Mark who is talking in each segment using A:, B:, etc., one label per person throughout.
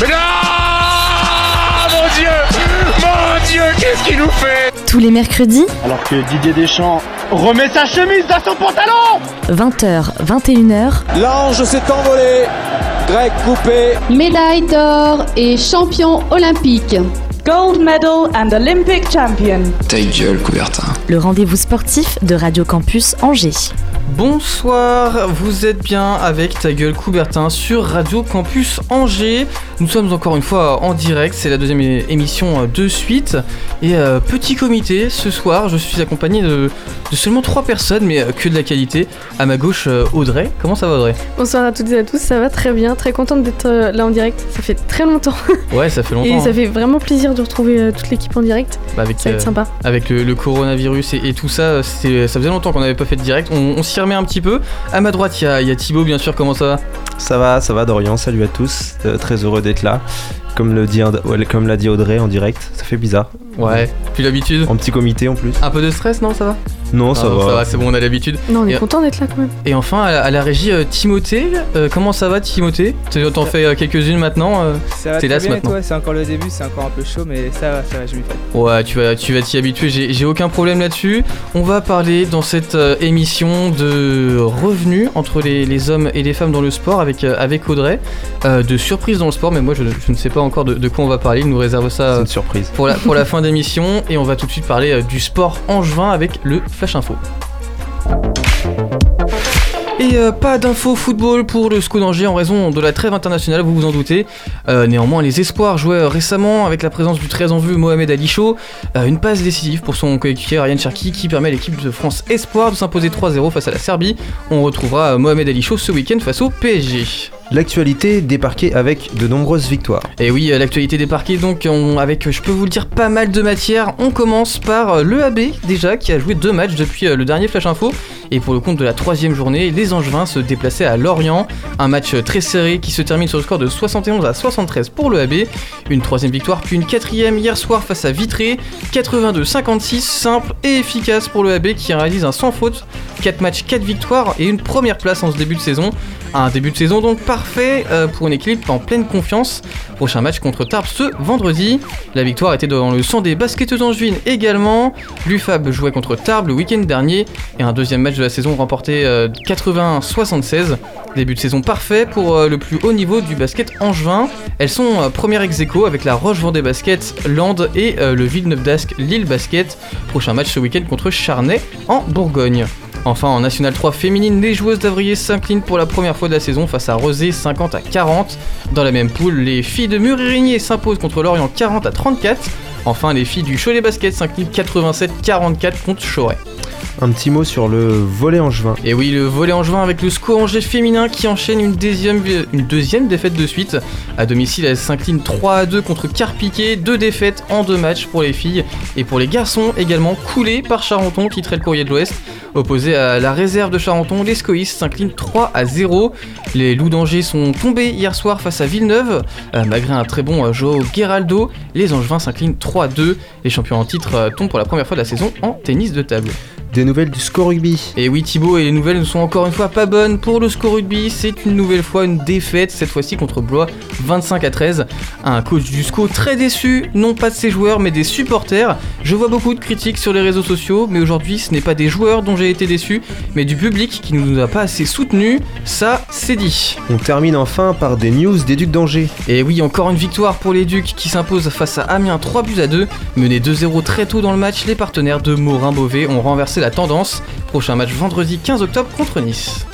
A: Mon Dieu Mon Dieu, qu'est-ce qu'il nous fait Tous les mercredis.
B: Alors que Didier Deschamps remet sa chemise dans son pantalon
A: 20h, 21h.
C: L'ange s'est envolé Grec coupé
D: Médaille d'or et champion olympique.
E: Gold medal and Olympic champion.
F: Ta gueule, Coubertin.
A: Le rendez-vous sportif de Radio Campus Angers.
G: Bonsoir, vous êtes bien avec Ta gueule Coubertin sur Radio Campus Angers. Nous sommes encore une fois en direct, c'est la deuxième émission euh, de suite. Et euh, petit comité, ce soir je suis accompagné de, de seulement trois personnes, mais euh, que de la qualité. À ma gauche, Audrey. Comment ça va Audrey?
H: Bonsoir à toutes et à tous, ça va très bien, très contente d'être là en direct, ça fait très longtemps
G: Ouais, ça fait longtemps.
H: et ça
G: hein.
H: fait vraiment plaisir de retrouver toute l'équipe en direct,
G: Bah, avec,
H: ça va être sympa.
G: avec le, le coronavirus et, et tout ça, ça faisait longtemps qu'on n'avait pas fait de direct. On, on s'y un petit peu. À ma droite, il y a, Thibaut, bien sûr. Comment ça va?
I: Ça va, ça va Dorian, salut à tous, Euh, très heureux d'être là. Comme le dit, comme l'a dit Audrey en direct, ça fait bizarre.
G: Ouais, puis l'habitude.
I: En petit comité en plus.
G: Un peu de stress, non Ça va?
I: Non, ça
G: Ah, non,
I: va.
G: c'est bon, on a l'habitude.
H: Non, on est
G: et-
H: content d'être là quand même.
G: Et enfin, à la, à la régie, euh, Timothée. Euh, comment ça va, Timothée? Tu T'en fais euh, quelques-unes maintenant euh
J: Ça va
G: T'es là
J: C'est encore le début, c'est encore un peu chaud, mais ça va, ça va, je m'y fais.
G: Ouais, tu vas tu vas t'y habituer, j'ai j'ai aucun problème là-dessus. On va parler dans cette euh, émission de revenus entre les, les hommes et les femmes dans le sport avec, euh, avec Audrey. Euh, de surprises dans le sport, mais moi je, je ne sais pas encore de, de quoi on va parler. Il nous réserve ça
I: une surprise.
G: pour la, pour la fin Et on va tout de suite parler euh, du sport angevin avec le Flash Info. Et euh, pas d'infos football pour le SCO d'Angers en raison de la trêve internationale, vous vous en doutez. Euh, néanmoins, les espoirs jouaient récemment avec la présence du très en vue Mohamed Ali Chaud. Une passe décisive pour son coéquipier Ryan Cherki qui permet à l'équipe de France Espoir de s'imposer 3-0 face à la Serbie. On retrouvera Mohamed Ali Chaud ce week-end face au PSG.
I: L'actualité débarquée avec de nombreuses victoires.
G: Et oui, euh, l'actualité des parquets, donc on- avec, je peux vous le dire, pas mal de matière. On commence par euh, le AB déjà, qui a joué deux matchs depuis euh, le dernier Flash Info. Et pour le compte de la troisième journée, les Angevins se déplaçaient à Lorient. Un match très serré qui se termine sur le score de 71 à 73 pour le AB. Une troisième victoire, puis une quatrième hier soir face à Vitré. 82-56, simple et efficace pour le AB qui réalise un sans faute. 4 matchs, 4 victoires et une première place en ce début de saison. Un début de saison donc parfait euh, pour une équipe en pleine confiance. Prochain match contre Tarbes ce vendredi. La victoire était dans le sang des basketteuses angevines également. L'UFAB jouait contre Tarbes le week-end dernier et un deuxième match de la saison remporté euh, 80-76. Début de saison parfait pour euh, le plus haut niveau du basket angevin. Elles sont euh, première ex aequo avec la Roche Vendée Basket, Land et euh, le Villeneuve d'Ascq Lille Basket. Prochain match ce week-end contre Charnay en Bourgogne. Enfin, en National 3 féminine, les joueuses d'Avrier s'inclinent pour la première fois de la saison face à Rosé 50 à 40. Dans la même poule, les filles de Murigny s'imposent contre Lorient 40 à 34. Enfin, les filles du Cholet Basket s'inclinent 87-44 contre Choret.
I: Un petit mot sur le volet angevin.
G: Et oui, le volet angevin avec le SCO Angers féminin qui enchaîne une deuxième, défaite de suite. À domicile, elle s'incline 3 à 2 contre Carpiquet. Deux défaites en deux matchs pour les filles. Et pour les garçons, également coulés par Charenton, titrait le courrier de l'Ouest. Opposé à la réserve de Charenton, les scoïstes s'inclinent 3 à 0. Les loups d'Angers sont tombés hier soir face à Villeneuve. Euh, malgré un très bon euh, Joao Geraldo, les angevins s'inclinent 3 à 2. Les champions en titre euh, tombent pour la première fois de la saison en tennis de table.
I: Des nouvelles du score rugby.
G: Et oui Thibaut, et les nouvelles ne sont encore une fois pas bonnes pour le score rugby. C'est une nouvelle fois une défaite, cette fois-ci contre Blois, 25 à 13. Un coach du SCO très déçu, non pas de ses joueurs mais des supporters. Je vois beaucoup de critiques sur les réseaux sociaux, mais aujourd'hui ce n'est pas des joueurs dont j'ai été déçu, mais du public qui ne nous a pas assez soutenus. Ça, c'est dit.
I: On termine enfin par des news des Ducs d'Angers.
G: Et oui, encore une victoire pour les Ducs qui s'imposent face à Amiens 3 buts à 2. Menés 2-0 très tôt dans le match, les partenaires de Morin-Beauvais ont renversé la tendance. Prochain match vendredi 15 octobre contre Nice.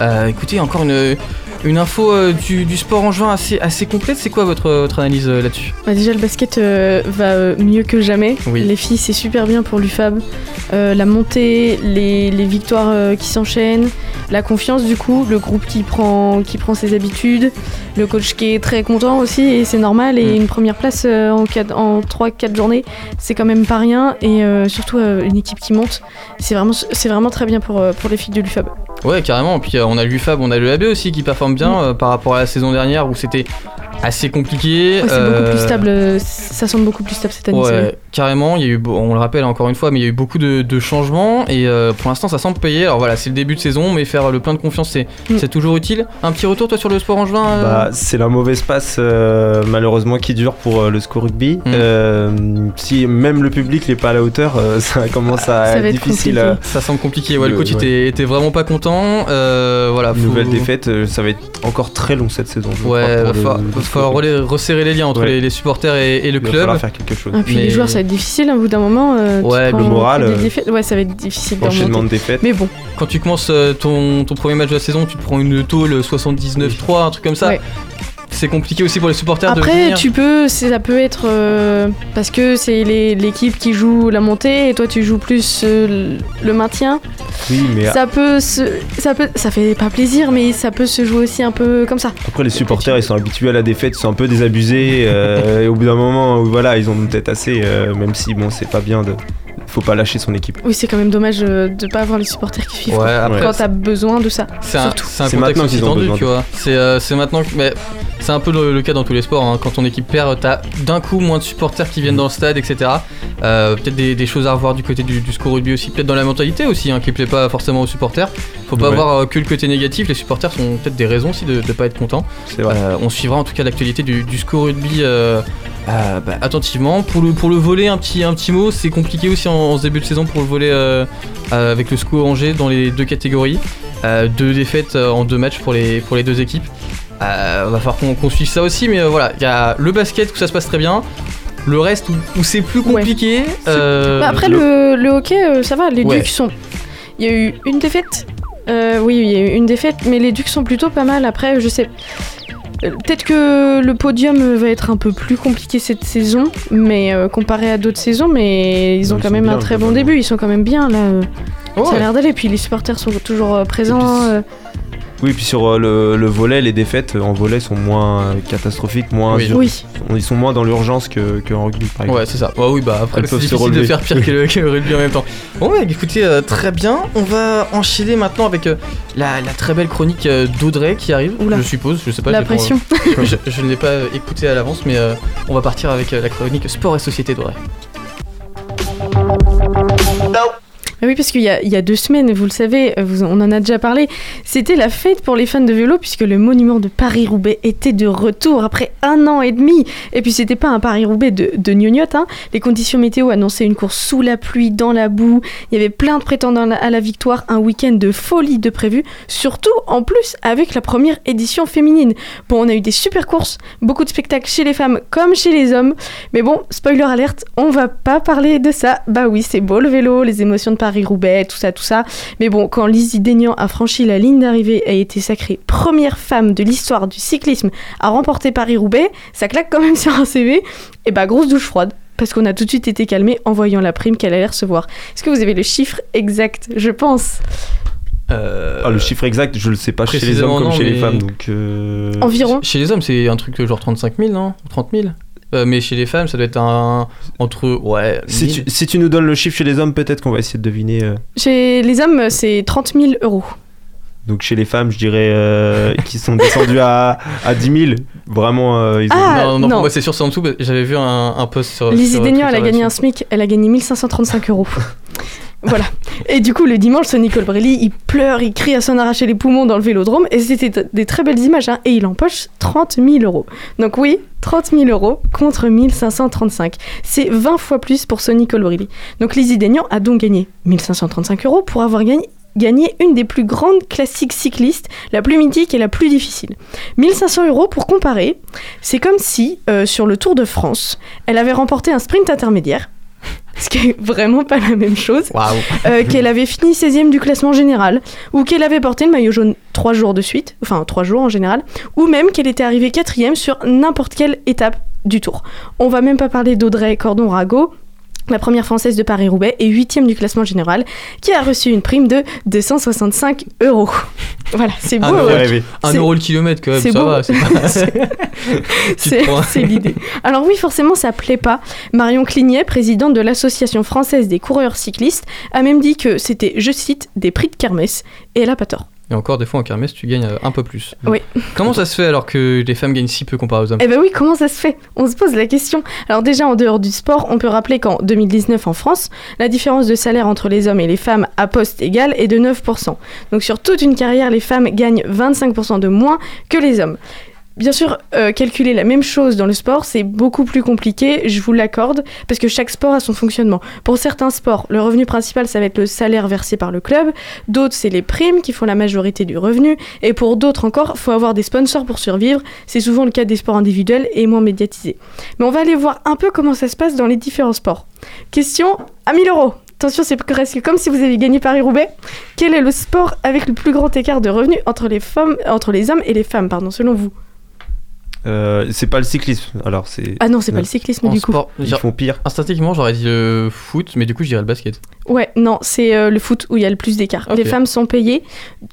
G: Euh, écoutez, encore une, une info euh, du, du sport en juin assez, assez complète. C'est quoi votre, votre analyse euh, là-dessus?
H: Bah, déjà le basket euh, va mieux que jamais,
G: Oui.
H: les filles c'est super bien pour l'UFAB, la montée, les, les victoires qui s'enchaînent, la confiance du coup, le groupe qui prend, qui prend ses habitudes, le coach qui est très content aussi et c'est normal et
G: Mm.
H: une première place en, quatre- en 3-4 journées c'est quand même pas rien et surtout une équipe qui monte, c'est vraiment, très bien pour, pour les filles de l'UFAB.
G: Ouais, carrément. Puis on a l'UFAB, on a le AB aussi qui performe bien euh, par rapport à la saison dernière où c'était assez compliqué.
H: Ouais, c'est beaucoup plus stable, euh, ça semble beaucoup plus stable cette année.
G: Ouais, carrément. Il y a eu, on le rappelle encore une fois, mais il y a eu beaucoup de, de changements et euh, pour l'instant ça semble payer. Alors voilà, c'est le début de saison, mais faire le plein de confiance, c'est
H: Mm.
G: toujours utile. Un petit retour toi sur le sport en juin euh
I: Bah, c'est la mauvaise passe euh, malheureusement qui dure pour euh, le score rugby.
G: Mm.
I: Euh, si même le public n'est pas à la hauteur, euh, ça commence à
H: Ça
I: être
H: va être
I: difficile.
H: compliqué.
G: Ça semble compliqué. Ouais, le
I: Le-
G: coach
I: ouais.
G: était, était vraiment pas content. Euh, voilà, faut-
I: Nouvelle défaite, ça va être encore très long cette saison.
G: Ouais, va falloir, va resserrer les liens entre
I: Ouais.
G: les, les supporters et, et le
I: Il va
G: club.
I: falloir faire quelque chose.
H: Ah, puis
G: Mais-
H: les joueurs, ça va être difficile hein, au bout d'un moment. euh,
G: Ouais,
I: le moral,
H: des
I: euh,
H: défaites. Ouais, ça va être difficile
I: Enchaînement de défaites.
H: Mais bon,
G: Quand tu commences euh, ton, ton premier match de la saison, tu te prends une tôle 79-3, un truc comme ça.
H: Ouais.
G: C'est compliqué aussi pour les supporters de
H: après,
G: venir.
H: tu peux, ça peut être euh, parce que c'est l'équipe qui joue la montée et toi tu joues plus euh, le maintien.
I: Oui, mais
H: Ça peut se, ça peut, ça fait pas plaisir, mais ça peut se jouer aussi un peu comme ça.
I: après les supporters ils sont habitués à la défaite, ils sont un peu désabusés. euh, et au bout d'un moment, voilà, ils ont une tête assez, euh, même si bon, c'est pas bien de. Faut pas lâcher son équipe.
H: Oui, c'est quand même dommage euh, de pas avoir les supporters qui suivent.
G: Ouais,
H: quoi.
G: après,
H: Quand t'as besoin de ça.
G: c'est un,
H: surtout.
G: c'est un
I: C'est
G: contexte
I: maintenant
G: aussi
I: qu'ils ont
G: tendu, tu vois. C'est euh, c'est maintenant que. mais c'est un peu le, le cas dans tous les sports. hein. Quand ton équipe perd, t'as d'un coup moins de supporters qui viennent dans le stade, etc. Euh, peut-être des, des choses à revoir du côté du, du score rugby aussi. Peut-être dans la mentalité aussi, hein, qui plaît pas forcément aux supporters. Faut pas
I: Ouais.
G: voir que le côté négatif. Les supporters sont peut-être des raisons aussi de, de pas être contents.
I: C'est vrai.
G: Euh, on suivra en tout cas l'actualité du, du score rugby euh, bah, attentivement. Pour le, pour le volet, un petit, un petit mot, c'est compliqué aussi en, en ce début de saison pour le volet euh, euh, avec le SCO Angers dans les deux catégories. Euh, deux défaites en deux matchs pour les, pour les deux équipes. Va falloir qu'on suive ça aussi, mais voilà, il y a le basket où ça se passe très bien. Le reste où, où c'est plus compliqué. euh,
H: Bah, après, le, le hockey, ça va. Les
G: Ouais.
H: Ducs sont. Il y a eu une défaite. Euh, oui, il y a eu une défaite, mais les Ducs sont plutôt pas mal. Après, je sais. Euh, Peut-être que le podium va être un peu plus compliqué cette saison, mais euh, comparé à d'autres saisons, mais ils ont
I: Ils
H: quand même
I: bien,
H: un très bon début. Ils sont quand même bien là. euh,
G: ouais.
H: Ça a l'air d'aller. Puis les supporters sont toujours euh, présents.
I: puis,
H: euh,
I: Oui, puis sur euh, le, le volet, les défaites euh, en volet sont moins catastrophiques, moins
G: Oui.
H: Oui.
I: ils sont moins dans l'urgence que, que en rugby par exemple.
G: Ouais, c'est ça. Ouais, oui, bah après, c'est
I: peuvent se
G: difficile de faire pire que le, que le rugby en même temps. Bon, bah écoutez, euh, très bien. On va enchaîner maintenant avec euh, la, la très belle chronique euh, d'Audrey qui arrive,
H: Oula.
G: je suppose. Je sais pas.
H: la pression.
G: je, je ne l'ai pas euh, écouté à l'avance, mais euh, on va partir avec euh, la chronique Sport et Société d'Audrey.
H: Oui, parce qu'il y, a- deux semaines, vous le savez, euh, on en a déjà parlé, c'était la fête pour les fans de vélo puisque le monument de Paris-Roubaix était de retour après un an et demi. Et puis c'était pas un Paris-Roubaix de, de gnognotte, hein. les conditions météo annonçaient une course sous la pluie, dans la boue, il y avait plein de prétendants à la victoire, un week-end de folie de prévu, surtout en plus avec la première édition féminine. Bon, on a eu des super courses, beaucoup de spectacles chez les femmes comme chez les hommes, mais bon, spoiler alerte, on va pas parler de ça. Bah oui, c'est beau le vélo, les émotions de Paris-Roubaix, tout ça, tout ça. Mais bon, quand Lizzie Deignan a franchi la ligne d'arrivée et a été sacrée première femme de l'histoire du cyclisme à remporter Paris-Roubaix, ça claque quand même sur un CV. Et bah, grosse douche froide. Parce qu'on a tout de suite été calmé en voyant la prime qu'elle allait recevoir. Est-ce que vous avez le chiffre exact Je pense?
G: Euh,
I: Ah, le chiffre exact, je le sais pas chez les
G: précisément,
I: hommes comme
G: non,
I: chez les femmes, donc. euh,
H: Environ.
G: Chez les hommes, c'est un truc genre 35 000, non? Ou 30 000 Euh, Mais chez les femmes, ça doit être un. Entre. Ouais.
I: Si
G: 1000.
I: tu, si tu nous donnes le chiffre chez les hommes, peut-être qu'on va essayer de deviner. euh.
H: Chez les hommes, c'est 30 000 euros.
I: Donc chez les femmes, je dirais euh, qui sont descendus à, à 10 000. Vraiment, euh, ils ont-
H: Ah,
G: non, non,
H: non.
G: pour moi c'est sûr, c'est en dessous. parce que J'avais vu un, un post sur.
H: Lizzie
G: sur
H: elle a
G: Twitter
H: gagné un
G: là-dessus.
H: SMIC, elle a gagné 1535 euros. voilà. Et du coup, le dimanche, Sonny Colbrelli, il pleure, il crie à s'en arracher les poumons dans le vélodrome, et c'était des très belles images, hein, et il empoche 30 000 euros. Donc oui, 30 000 euros contre 1535. C'est 20 fois plus pour Sonny Colbrelli. Donc Lizzie Deignan a donc gagné 1535 euros pour avoir gagné gagné une des plus grandes classiques cyclistes, la plus mythique et la plus difficile. 1500 euros pour comparer, c'est comme si, euh, sur le Tour de France, elle avait remporté un sprint intermédiaire, ce qui est vraiment pas la même chose, euh, qu'elle avait fini 16e du classement général, ou qu'elle avait porté le maillot jaune 3 jours de suite, enfin 3 jours en général, ou même qu'elle était arrivée 4 sur n'importe quelle étape du Tour. On va même pas parler d'Audrey Cordon-Rago, la première française de Paris-Roubaix et 8 du classement général, qui a reçu une prime de 265 euros. Voilà, c'est beau.
G: Ah,
H: hein.
G: ouais.
I: rêvé.
G: Un euro le kilomètre quand même,
H: c'est
G: ça
H: beau.
G: va. c'est
H: l'idée. Alors oui, forcément, ça plaît pas. Marion Clignet, présidente de l'Association française des coureurs cyclistes, a même dit que c'était, je cite, des prix de kermesse, et elle a pas tort.
G: Et encore, des fois en kermesse, tu gagnes euh, un peu plus.
H: Oui.
G: Comment ça se fait alors que les femmes gagnent si peu comparé aux hommes
H: Eh ben oui, comment ça se fait? On se pose la question. Alors déjà, en dehors du sport, on peut rappeler qu'en 2019 en France, la différence de salaire entre les hommes et les femmes à poste égal est de 9%. Donc sur toute une carrière, les femmes gagnent 25% de moins que les hommes. Bien sûr, euh, calculer la même chose dans le sport, c'est beaucoup plus compliqué, je vous l'accorde, parce que chaque sport a son fonctionnement. Pour certains sports, le revenu principal, ça va être le salaire versé par le club, d'autres, c'est les primes qui font la majorité du revenu, et pour d'autres encore, il faut avoir des sponsors pour survivre, c'est souvent le cas des sports individuels et moins médiatisés. Mais on va aller voir un peu comment ça se passe dans les différents sports. Question à 1000 euros Attention, c'est presque comme si vous aviez gagné Paris-Roubaix. Quel est le sport avec le plus grand écart de revenus entre les, entre les hommes et les femmes, pardon, selon vous?
I: Euh, c'est pas le cyclisme, alors c'est.
H: Ah non, c'est pas le cyclisme
G: En
H: du coup.
G: sport,
I: Ils font pire.
G: instinctivement, j'aurais dit le foot, mais du coup, je dirais le basket.
H: Ouais, non, c'est euh, le foot où il y a le plus d'écart. Les femmes sont payées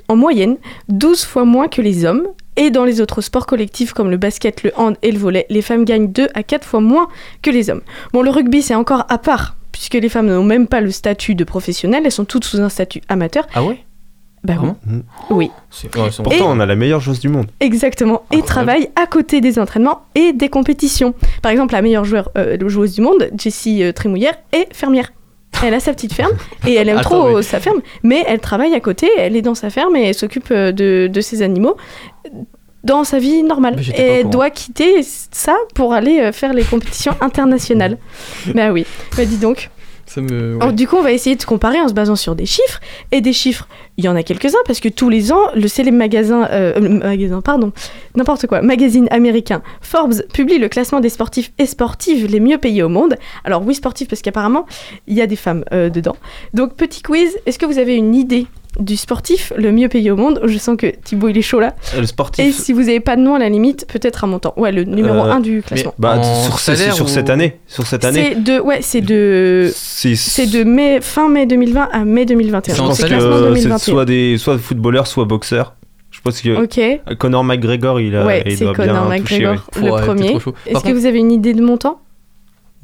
H: en moyenne 12 fois moins que les hommes. Et dans les autres sports collectifs comme le basket, le hand et le volley, les femmes gagnent 2 à 4 fois moins que les hommes. Bon, le rugby, c'est encore à part, puisque les femmes n'ont même pas le statut de professionnel, elles sont toutes sous un statut amateur.
G: Ah ouais?
H: Bah oui.
G: Vraiment.
H: Oui,
G: C'est- ouais, c'est-
I: Pourtant, on a la meilleure chose du monde.
H: exactement. Et travaillent à côté des entraînements et des compétitions. Par exemple, la meilleure joueur, euh, joueuse du monde, Jessie euh, Trémouillère, est fermière. Elle a sa petite ferme et elle aime
G: Attends,
H: trop
G: mais-
H: sa ferme, mais elle travaille à côté, elle est dans sa ferme et elle s'occupe euh, de, de ses animaux dans sa vie normale.
G: J'étais
H: Et doit quitter ça pour aller euh, faire les compétitions internationales. bah oui, bah dis donc. Alors, du coup, on va essayer de comparer en se basant sur des chiffres. Et des chiffres, il y en a quelques-uns, parce que tous les ans, le célèbre magasin, euh, magasin, pardon, n'importe quoi, magazine américain Forbes publie le classement des sportifs et sportives les mieux payés au monde. Alors oui, sportifs, parce qu'apparemment, il y a des femmes euh, dedans. Donc, petit quiz, est-ce que vous avez une idée du sportif le mieux payé au monde Je sens que Thibaut, il est chaud là.
I: Euh, Le sportif.
H: Et si vous n'avez pas de nom à la limite, peut-être un montant. Ouais, le numéro
I: Euh,
H: 1 du classement.
I: Bah,
G: En
I: sur,
G: salaire
I: sur
G: ou-
I: cette année. Sur cette année.
H: C'est de, ouais, c'est de,
I: C'est
H: de mai, fin mai 2020 à mai 2021.
G: C'est
I: Je pense
H: c'est
I: que euh, c'est
H: 2021.
I: soit des soit footballeurs, soit boxeurs. Je pense que. Conor McGregor, il a
H: Ouais,
I: il
H: c'est
I: doit bien
H: Conor
I: toucher,
H: McGregor,
I: ouais.
H: le
G: Ouais, t'es
H: premier. Est-ce que vous avez une idée de montant?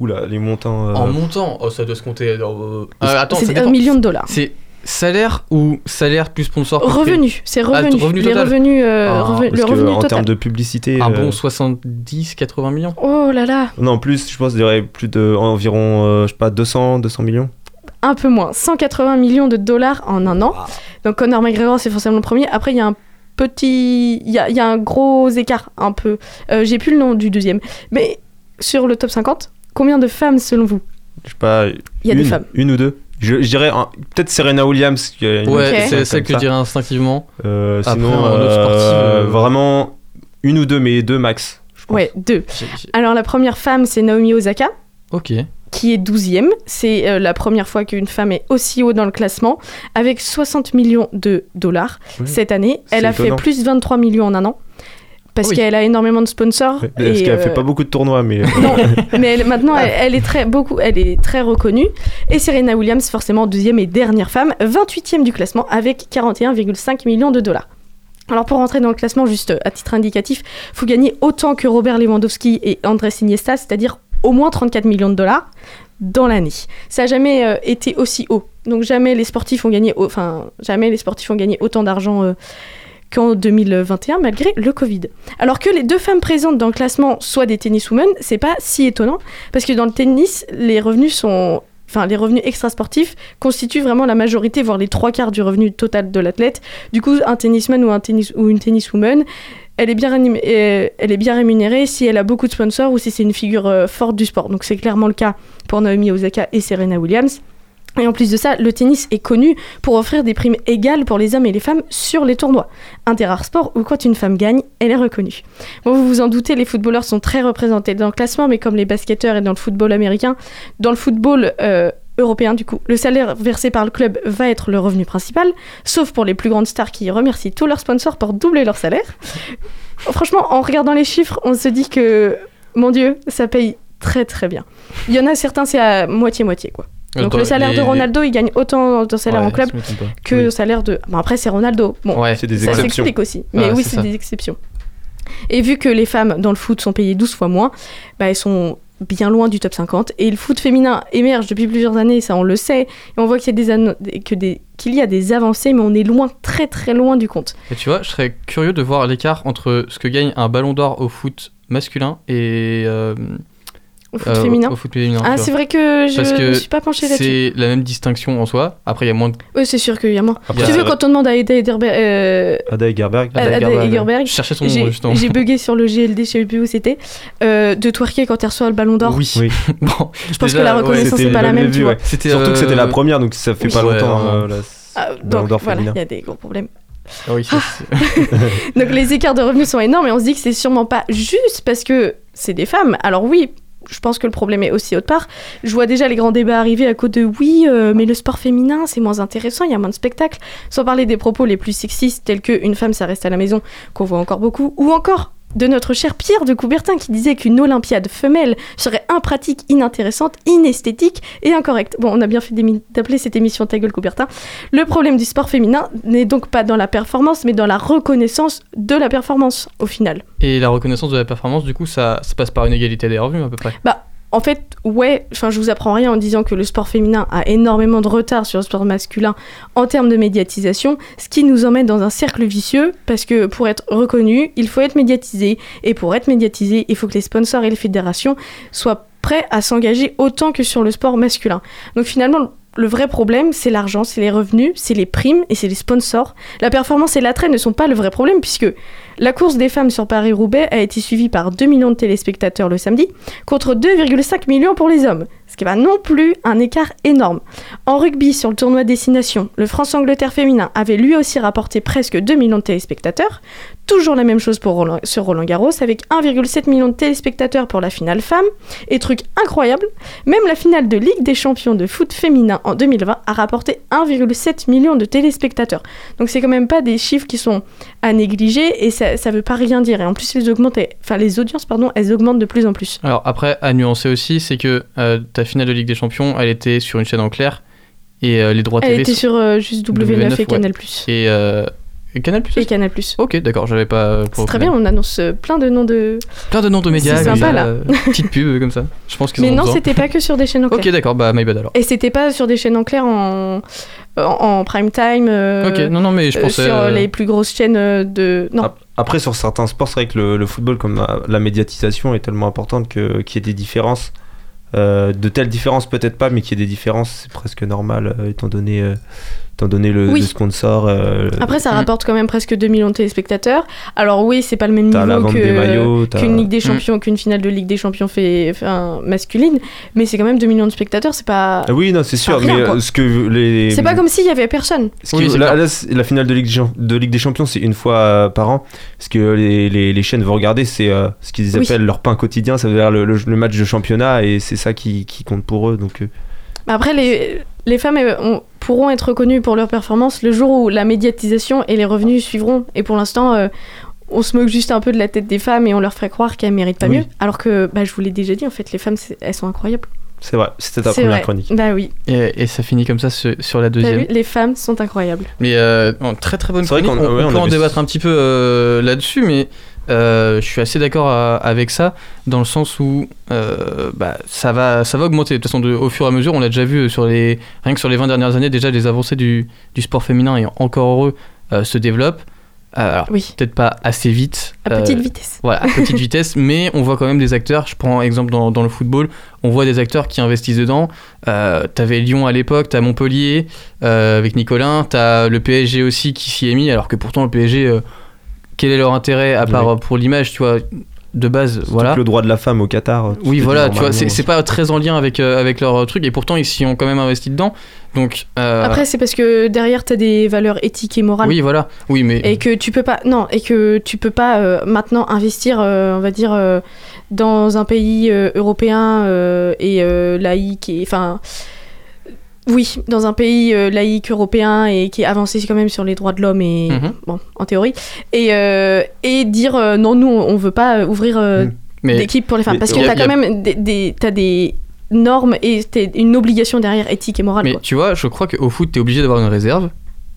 I: Oula, les montants. euh,
G: En montant, oh, ça doit se compter. euh, euh, attends,
H: C'est un million de dollars.
G: C'est salaire ou salaire plus sponsor
H: Revenu, c'est revenu.
G: Ah, revenu
H: Les
G: total.
H: revenus, euh,
G: Ah,
H: reven-
I: parce
H: le
I: que
H: revenu
I: en termes de publicité.
G: Un
I: euh,
G: bon 70-80 millions
H: Oh là là,
I: Non, plus, je pense, je dirais plus de environ, euh, je sais pas, 200, 200 millions.
H: un peu moins. 180 millions de dollars en un an. Donc Conor McGregor, c'est forcément le premier. Après, il y a un petit... Il y a, il y a un gros écart, un peu. Euh, J'ai plus le nom du deuxième. Mais sur le top 50, combien de femmes selon vous?
I: Je sais pas.
H: Il y a
I: une,
H: des femmes.
I: Une ou deux. Je, je dirais peut-être Serena Williams. Qui a une
G: Ouais, c'est celle que je dirais instinctivement.
I: Euh,
G: Après,
I: sinon,
G: autre
I: euh,
G: euh,
I: vraiment une ou deux, mais deux max. je pense.
H: Ouais, deux. Alors la première femme, c'est Naomi Osaka.
G: Ok.
H: qui est 12e. C'est euh, la première fois qu'une femme est aussi haut dans le classement, avec 60 millions de dollars cette année. Elle a fait plus 23 millions en un an. Parce
G: Oui.
H: qu'elle a énormément de sponsors.
I: Parce qu'elle
H: euh,
I: fait pas beaucoup de tournois, mais. euh,
H: Non, mais elle- maintenant elle, elle est très beaucoup, elle est très reconnue. Et Serena Williams, forcément deuxième et dernière femme, 28e du classement avec 41,5 millions de dollars. Alors pour rentrer dans le classement, juste à titre indicatif, faut gagner autant que Robert Lewandowski et Andrés Iniesta, c'est-à-dire au moins 34 millions de dollars dans l'année. Ça n'a jamais euh, été aussi haut. Donc jamais les sportifs ont gagné, enfin jamais les sportifs ont gagné autant d'argent euh, qu'en 2021 malgré le Covid. Alors que les deux femmes présentes dans le classement soient des tenniswomen, c'est pas si étonnant parce que dans le tennis, les revenus sont Enfin, les revenus extrasportifs constituent vraiment la majorité, voire les trois quarts du revenu total de l'athlète. Du coup, un tennisman ou, un tennis, ou une tenniswoman, elle est, bien rémunérée, euh, elle est bien rémunérée si elle a beaucoup de sponsors ou si c'est une figure euh, forte du sport. Donc c'est clairement le cas pour Naomi Osaka et Serena Williams. Et en plus de ça, le tennis est connu pour offrir des primes égales pour les hommes et les femmes sur les tournois. Un des rares sports où quand une femme gagne, elle est reconnue. Bon, vous vous en doutez, les footballeurs sont très représentés dans le classement, mais comme les basketteurs et dans le football américain, dans le football euh, européen du coup, le salaire versé par le club va être le revenu principal, sauf pour les plus grandes stars qui remercient tous leurs sponsors pour doubler leur salaire. Franchement, en regardant les chiffres, on se dit que, mon Dieu, ça paye très très bien. Il y en a certains, c'est à moitié-moitié quoi. Donc le salaire
G: les-
H: de Ronaldo, il gagne autant de salaire
G: Ouais,
H: en club que
I: Oui.
H: le salaire de. Bon, après, c'est Ronaldo. Bon,
G: Ouais.
I: C'est des
H: ça
I: exceptions.
H: s'explique aussi. Mais oui,
G: c'est
H: des exceptions. Et vu que les femmes dans le foot sont payées 12 fois moins, bah, elles sont bien loin du top 50. Et le foot féminin émerge depuis plusieurs années, ça on le sait. Et on voit qu'il y, a des anno- que des- qu'il y a des avancées, mais on est loin, très très loin du compte.
G: Et tu vois, je serais curieux de voir l'écart entre ce que gagne un ballon d'or au foot masculin et. euh,
H: Au foot
G: euh,
H: féminin.
G: Au foot féminin.
H: Ah, c'est vrai que je ne me suis pas penchée là-dessus.
G: C'est la même distinction en soi. Après, il y a moins de.
H: Oui, c'est sûr qu'il y a moins.
I: Après,
H: tu veux,
G: va-
H: quand on demande à Ada Ederberg, euh,
I: Ada Egerberg.
H: Ada
G: Egerberg.
H: Egerberg,
G: Je cherchais son
H: j'ai
G: nom, justement.
H: j'ai bugué sur le GLD, je sais plus où c'était, euh, de twerker quand elle reçoit le ballon d'or.
G: Oui.
I: Oui.
G: bon,
H: Je pense
G: déjà,
H: que la reconnaissance n'est pas la même, tu vois.
I: Surtout que c'était la
G: euh,
I: première, donc ça fait
H: oui.
I: pas
G: Ouais,
I: longtemps. euh,
H: Ah,
I: Ballon
H: donc
I: d'or
H: voilà, il
I: féminin.
H: y a des gros problèmes.
G: Ah oui,
H: Donc les écarts de revenus sont énormes et on se dit que c'est sûrement pas juste parce que c'est des femmes. Alors oui, je pense que le problème est aussi autre part. Je vois déjà les grands débats arriver à cause de oui, euh, mais le sport féminin c'est moins intéressant, il y a moins de spectacles. Sans parler des propos les plus sexistes tels que une femme ça reste à la maison qu'on voit encore beaucoup, ou encore de notre cher Pierre de Coubertin qui disait qu'une Olympiade femelle serait impratique, inintéressante, inesthétique et incorrecte. Bon, on a bien fait d'appeler cette émission Ta gueule Coubertin. Le problème du sport féminin n'est donc pas dans la performance, mais dans la reconnaissance de la performance au final.
G: Et la reconnaissance de la performance, du coup, ça, ça passe par une égalité des revenus à peu près.
H: En fait, ouais, enfin, je vous apprends rien en disant que le sport féminin a énormément de retard sur le sport masculin en termes de médiatisation, ce qui nous emmène dans un cercle vicieux, parce que pour être reconnu, il faut être médiatisé, et pour être médiatisé, il faut que les sponsors et les fédérations soient prêts à s'engager autant que sur le sport masculin. Donc finalement, le vrai problème, c'est l'argent, c'est les revenus, c'est les primes et c'est les sponsors. La performance et l'attrait ne sont pas le vrai problème, puisque la course des femmes sur Paris-Roubaix a été suivie par 2 millions de téléspectateurs le samedi, contre 2,5 millions pour les hommes, ce qui pas non plus un écart énorme. En rugby, sur le tournoi Destination, le France-Angleterre féminin avait lui aussi rapporté presque 2 millions de téléspectateurs. Toujours la même chose pour Roland, sur Roland Garros, avec 1,7 million de téléspectateurs pour la finale femme. Et truc incroyable, même la finale de Ligue des champions de foot féminin en 2020 a rapporté 1,7 million de téléspectateurs. Donc c'est quand même pas des chiffres qui sont à négliger et ça, ça veut pas rien dire. Et en plus les, augmentent, enfin, les audiences pardon, elles augmentent de plus en plus.
G: Alors après, à nuancer aussi, c'est que euh, ta finale de Ligue des Champions, elle était sur une chaîne en clair et euh, les droits
H: Elle
G: TV
H: était
G: sont-
H: sur euh, juste W9,
G: W9,
H: et
G: ouais.
H: Canal+.
G: et, et Canal Plus.
H: Et Canal+.
G: Ok, d'accord, j'avais pas.
H: C'est très bien, on annonce plein de noms de...
G: Plein de noms de médias.
H: C'est sympa, là.
G: petite pub comme ça. Je pense qu'ils
H: Mais non, c'était pas que sur des chaînes en clair.
G: Ok, d'accord, bah my bad alors.
H: Et c'était pas sur des chaînes en clair en, en, en prime time. euh,
G: ok, non, non, mais je
H: euh,
G: pensais.
H: sur
G: euh,
H: les plus grosses chaînes de. Non.
I: Ah, Après, sur certains sports, c'est vrai que le, football, comme la, la médiatisation est tellement importante que- qu'il y ait des différences. Euh, de telles différences, peut-être pas, mais qu'il y ait des différences, c'est presque normal, euh, étant donné, euh, étant donné le,
H: Oui.
I: le sponsor. euh,
H: Après, ça
G: Mm.
H: rapporte quand même presque 2 millions de téléspectateurs. Alors, oui, c'est pas le même niveau qu'une Ligue des
G: Mm.
H: Champions, qu'une finale de Ligue des Champions fait, enfin, masculine, mais c'est quand même 2 millions de spectateurs, c'est pas.
I: Ah oui, non, c'est sûr,
H: rien,
I: mais
H: quoi.
I: euh, ce que les.
H: C'est pas comme s'il y avait personne.
G: Oui,
I: là, là, la finale de Ligue, des Champ- de Ligue des Champions, c'est une fois euh, par an. Ce que les, les, les chaînes vont regarder, c'est euh, ce qu'ils
H: Oui.
I: appellent leur pain quotidien, ça veut dire le, le- le match de championnat, et c'est ça qui, qui compte pour eux. Donc, euh,
H: Après, les, les femmes ont- pourront être reconnues pour leur performance le jour où la médiatisation et les revenus suivront. Et pour l'instant, euh, on se moque juste un peu de la tête des femmes et on leur ferait croire qu'elles méritent pas
I: Oui.
H: mieux. Alors que, bah, je vous l'ai déjà dit, en fait, les femmes, elles sont incroyables.
I: c'est vrai, c'était ta première
H: vrai.
I: chronique.
H: Bah oui,
G: Et, et ça finit comme ça sur, sur la deuxième.
H: vu, les femmes sont incroyables.
G: Mais euh, non, très très bonne
I: vrai
G: chronique. On,
I: ouais,
G: on
I: on
G: peut en débattre un petit peu euh, là-dessus, mais euh, je suis assez d'accord à- avec ça, dans le sens où euh, bah, ça, va, ça va augmenter. De toute façon, de- au fur et à mesure, on l'a déjà vu sur les, rien que sur les 20 dernières années, déjà les avancées du, du sport féminin, et encore heureux, euh, se développent. Euh, alors,
H: Oui,
G: peut-être pas assez vite.
H: à
G: euh,
H: petite vitesse.
G: voilà, à petite vitesse, mais on voit quand même des acteurs. Je prends exemple dans, dans le football, on voit des acteurs qui investissent dedans. Euh, t'avais Lyon à l'époque, t'as Montpellier euh, avec Nicolin, t'as le PSG aussi qui s'y est mis, alors que pourtant le PSG, euh, quel est leur intérêt à part
I: Oui.
G: euh, pour l'image, tu vois, de base, voilà.
I: Le droit de la femme au Qatar. tu
G: Oui, voilà, tu vois, c'est pas très en lien avec, euh, avec leur truc, et pourtant ils s'y ont quand même investi dedans. Donc, euh,
H: Après, c'est parce que derrière, t'as des valeurs éthiques et morales.
G: oui, voilà, oui, mais
H: Et que tu peux pas, non, et que tu peux pas euh, maintenant investir, euh, on va dire, euh, dans un pays euh, européen euh, et euh, laïque, et enfin, oui, dans un pays euh, laïque européen et qui est avancé quand même sur les droits de l'homme et
G: Mhm.
H: bon, en théorie, et euh, et dire euh, non, nous, on veut pas ouvrir
G: mais
H: d'équipe pour les femmes,
I: mais
H: parce que
G: y
H: t'as
G: y a-
H: quand même des, des- t'as des normes et une obligation derrière éthique et morale.
G: Mais
H: quoi.
G: tu vois, je crois qu'au foot, t'es obligé d'avoir une réserve,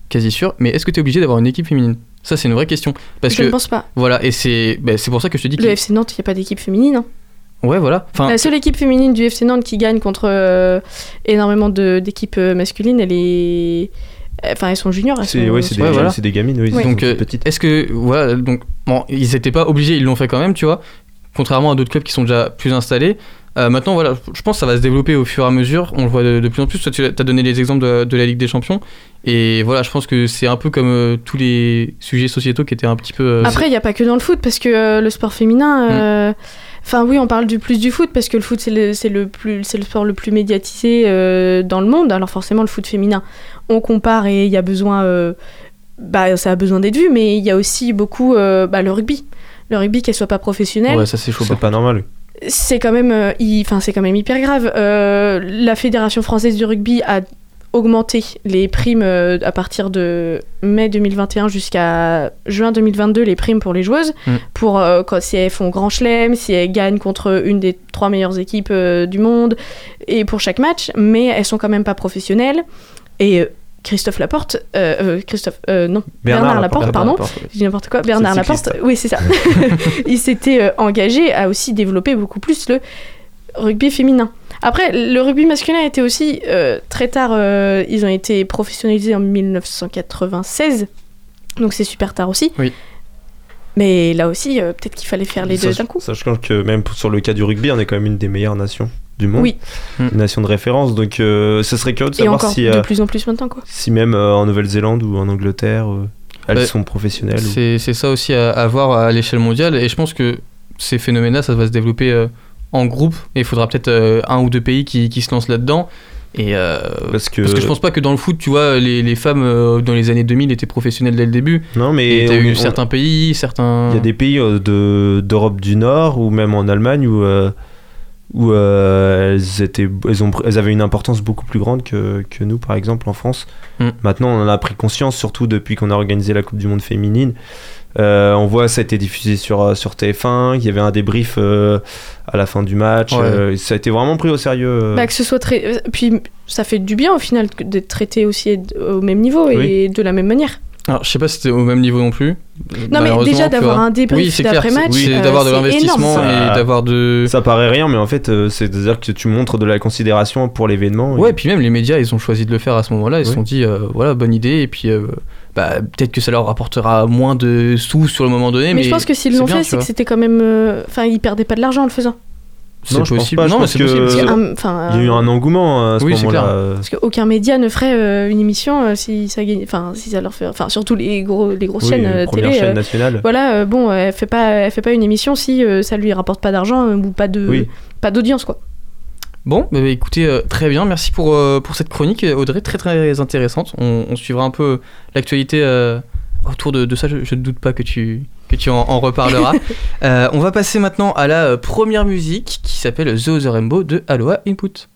G: quasi sûr. Mais est-ce que t'es obligé d'avoir une équipe féminine? Ça, c'est une vraie question. Parce
H: je
G: que
H: ne pense pas.
G: voilà, et c'est bah, c'est pour ça que je te dis
H: Le
G: que
H: FC Nantes, il n'y a pas d'équipe féminine. hein.
G: Ouais, voilà. Enfin,
H: La seule équipe féminine du FC Nantes qui gagne contre euh, énormément de- d'équipes euh, masculines, elle est. Enfin, elles sont juniors. elles
I: C'est
H: sont-
I: ouais, c'est des,
G: Ouais, voilà.
I: c'est des gamines, oui.
H: Ouais.
I: sont
G: donc, euh,
I: petites.
G: est-ce que voilà, donc bon, ils étaient pas obligés, ils l'ont fait quand même, tu vois. Contrairement à d'autres clubs qui sont déjà plus installés. Euh, maintenant, voilà, je pense que ça va se développer au fur et à mesure. On le voit de, de plus en plus. Toi, tu as donné les exemples de, de la Ligue des Champions. Et voilà, je pense que c'est un peu comme euh, tous les sujets sociétaux qui étaient un petit peu. euh,
H: Après, il n'y a pas que dans le foot, parce que euh, le sport féminin.
G: Mm.
H: Enfin, oui, on parle du plus du foot, parce que le foot, c'est le, c'est le, plus, c'est le sport le plus médiatisé euh, dans le monde. Alors, forcément, le foot féminin, on compare et il y a besoin. euh, bah, ça a besoin d'être vu, mais il y a aussi beaucoup euh, bah, le rugby. Le rugby, qu'elle soit pas professionnelle,
G: Ouais, ça c'est chaud.
I: C'est pas normal.
H: c'est quand même, euh, il- enfin, c'est quand même hyper grave. Euh, la Fédération française du rugby a augmenté les primes euh, à partir de mai 2021 jusqu'à juin 2022, les primes pour les joueuses,
G: Mm.
H: pour euh, quand, si elles font grand chelem, si elles gagnent contre une des trois meilleures équipes euh, du monde, et pour chaque match, mais elles sont quand même pas professionnelles. Et euh, Christophe Laporte, Christophe, non, Bernard, Laporte, pardon, je dis n'importe quoi, Bernard Laporte, oui c'est ça, il s'était engagé à aussi développer beaucoup plus le rugby féminin. Après, le rugby masculin a été aussi euh, très tard, euh, ils ont été professionnalisés en 1996, donc c'est super tard aussi.
G: Oui.
H: Mais là aussi, euh, peut-être qu'il fallait faire les deux d'un coup.
I: Sachant que même sur le cas du rugby, on est quand même une des meilleures nations du monde.
H: Oui.
G: Mm.
I: Une nation de référence. Donc, euh, ce serait curieux de
H: Et
I: savoir
H: encore
I: si,
H: de plus en plus maintenant, quoi.
I: si même euh, en Nouvelle-Zélande ou en Angleterre, euh, elles
G: Ouais.
I: sont professionnelles.
G: C'est ça aussi à, à voir à l'échelle mondiale. Et je pense que ces phénomènes-là, ça va se développer euh, en groupe. Et il faudra peut-être euh, un ou deux pays qui, qui se lancent là-dedans. Et euh,
I: Parce que,
G: parce que je pense pas que dans le foot, tu vois, les, les femmes euh, dans les années 2000 étaient professionnelles dès le début.
I: non, mais
G: t'as eu
I: on-
G: certains pays, certains.
I: Il y a des pays euh, de- d'Europe du Nord ou même en Allemagne où, où elles, étaient, elles, ont, elles avaient une importance beaucoup plus grande que, que nous, par exemple, en France.
G: Mm.
I: Maintenant, on en a pris conscience, surtout depuis qu'on a organisé la Coupe du Monde féminine. Euh, on voit, ça a été diffusé sur, euh, sur TF1, il y avait un débrief euh, à la fin du match.
G: Ouais.
I: euh, ça a été vraiment pris au sérieux. euh.
H: Bah, que ce soit très. Puis ça fait du bien au final que d'être traité aussi au même niveau et de la même manière.
G: Alors, je sais pas si c'était au même niveau non plus.
H: Non, mais déjà d'avoir un débrief
G: Oui,
H: d'après-match,
G: c'est
H: euh,
G: d'avoir de l'investissement et d'avoir de.
I: Ça paraît rien, mais en fait, c'est-à-dire que tu montres de la considération pour l'événement.
G: Ouais, et puis même les médias, ils ont choisi de le faire à ce moment-là. Ils se
I: Oui.
G: sont dit, euh, voilà, bonne idée. Et puis, euh, bah, peut-être que ça leur rapportera moins de sous sur le moment donné.
H: Mais,
G: Mais,
H: je pense que s'ils l'ont fait, c'est que c'était quand même. euh, Enfin, ils perdaient pas de l'argent en le faisant.
G: c'est
I: Non, je pense
G: possible.
I: pas,
G: non, mais c'est possible.
H: Parce
I: Euh,
H: que, enfin,
I: Il y a eu
H: euh,
I: un engouement à ce
G: Oui, c'est
I: moment-là.
G: clair.
I: euh.
H: Parce qu'aucun média ne ferait euh, une émission euh, si ça gagne, enfin si ça leur fait, enfin surtout les gros, les grosses
I: Oui,
H: chaînes euh, télé.
I: chaîne
H: euh,
I: nationale.
H: voilà, euh, bon, elle fait pas, elle fait pas une émission si euh, ça lui rapporte pas d'argent euh, ou pas de,
I: Oui.
H: pas d'audience quoi.
G: Bon, bah, bah, écoutez, euh, très bien. Merci pour, euh, pour cette chronique, Audrey. Très, très intéressante. On, on suivra un peu l'actualité euh, autour de, de ça. Je, ne doute pas que tu, que tu en, en reparleras. On va passer maintenant à la première musique qui s'appelle The Other Rainbow de Aloha Input.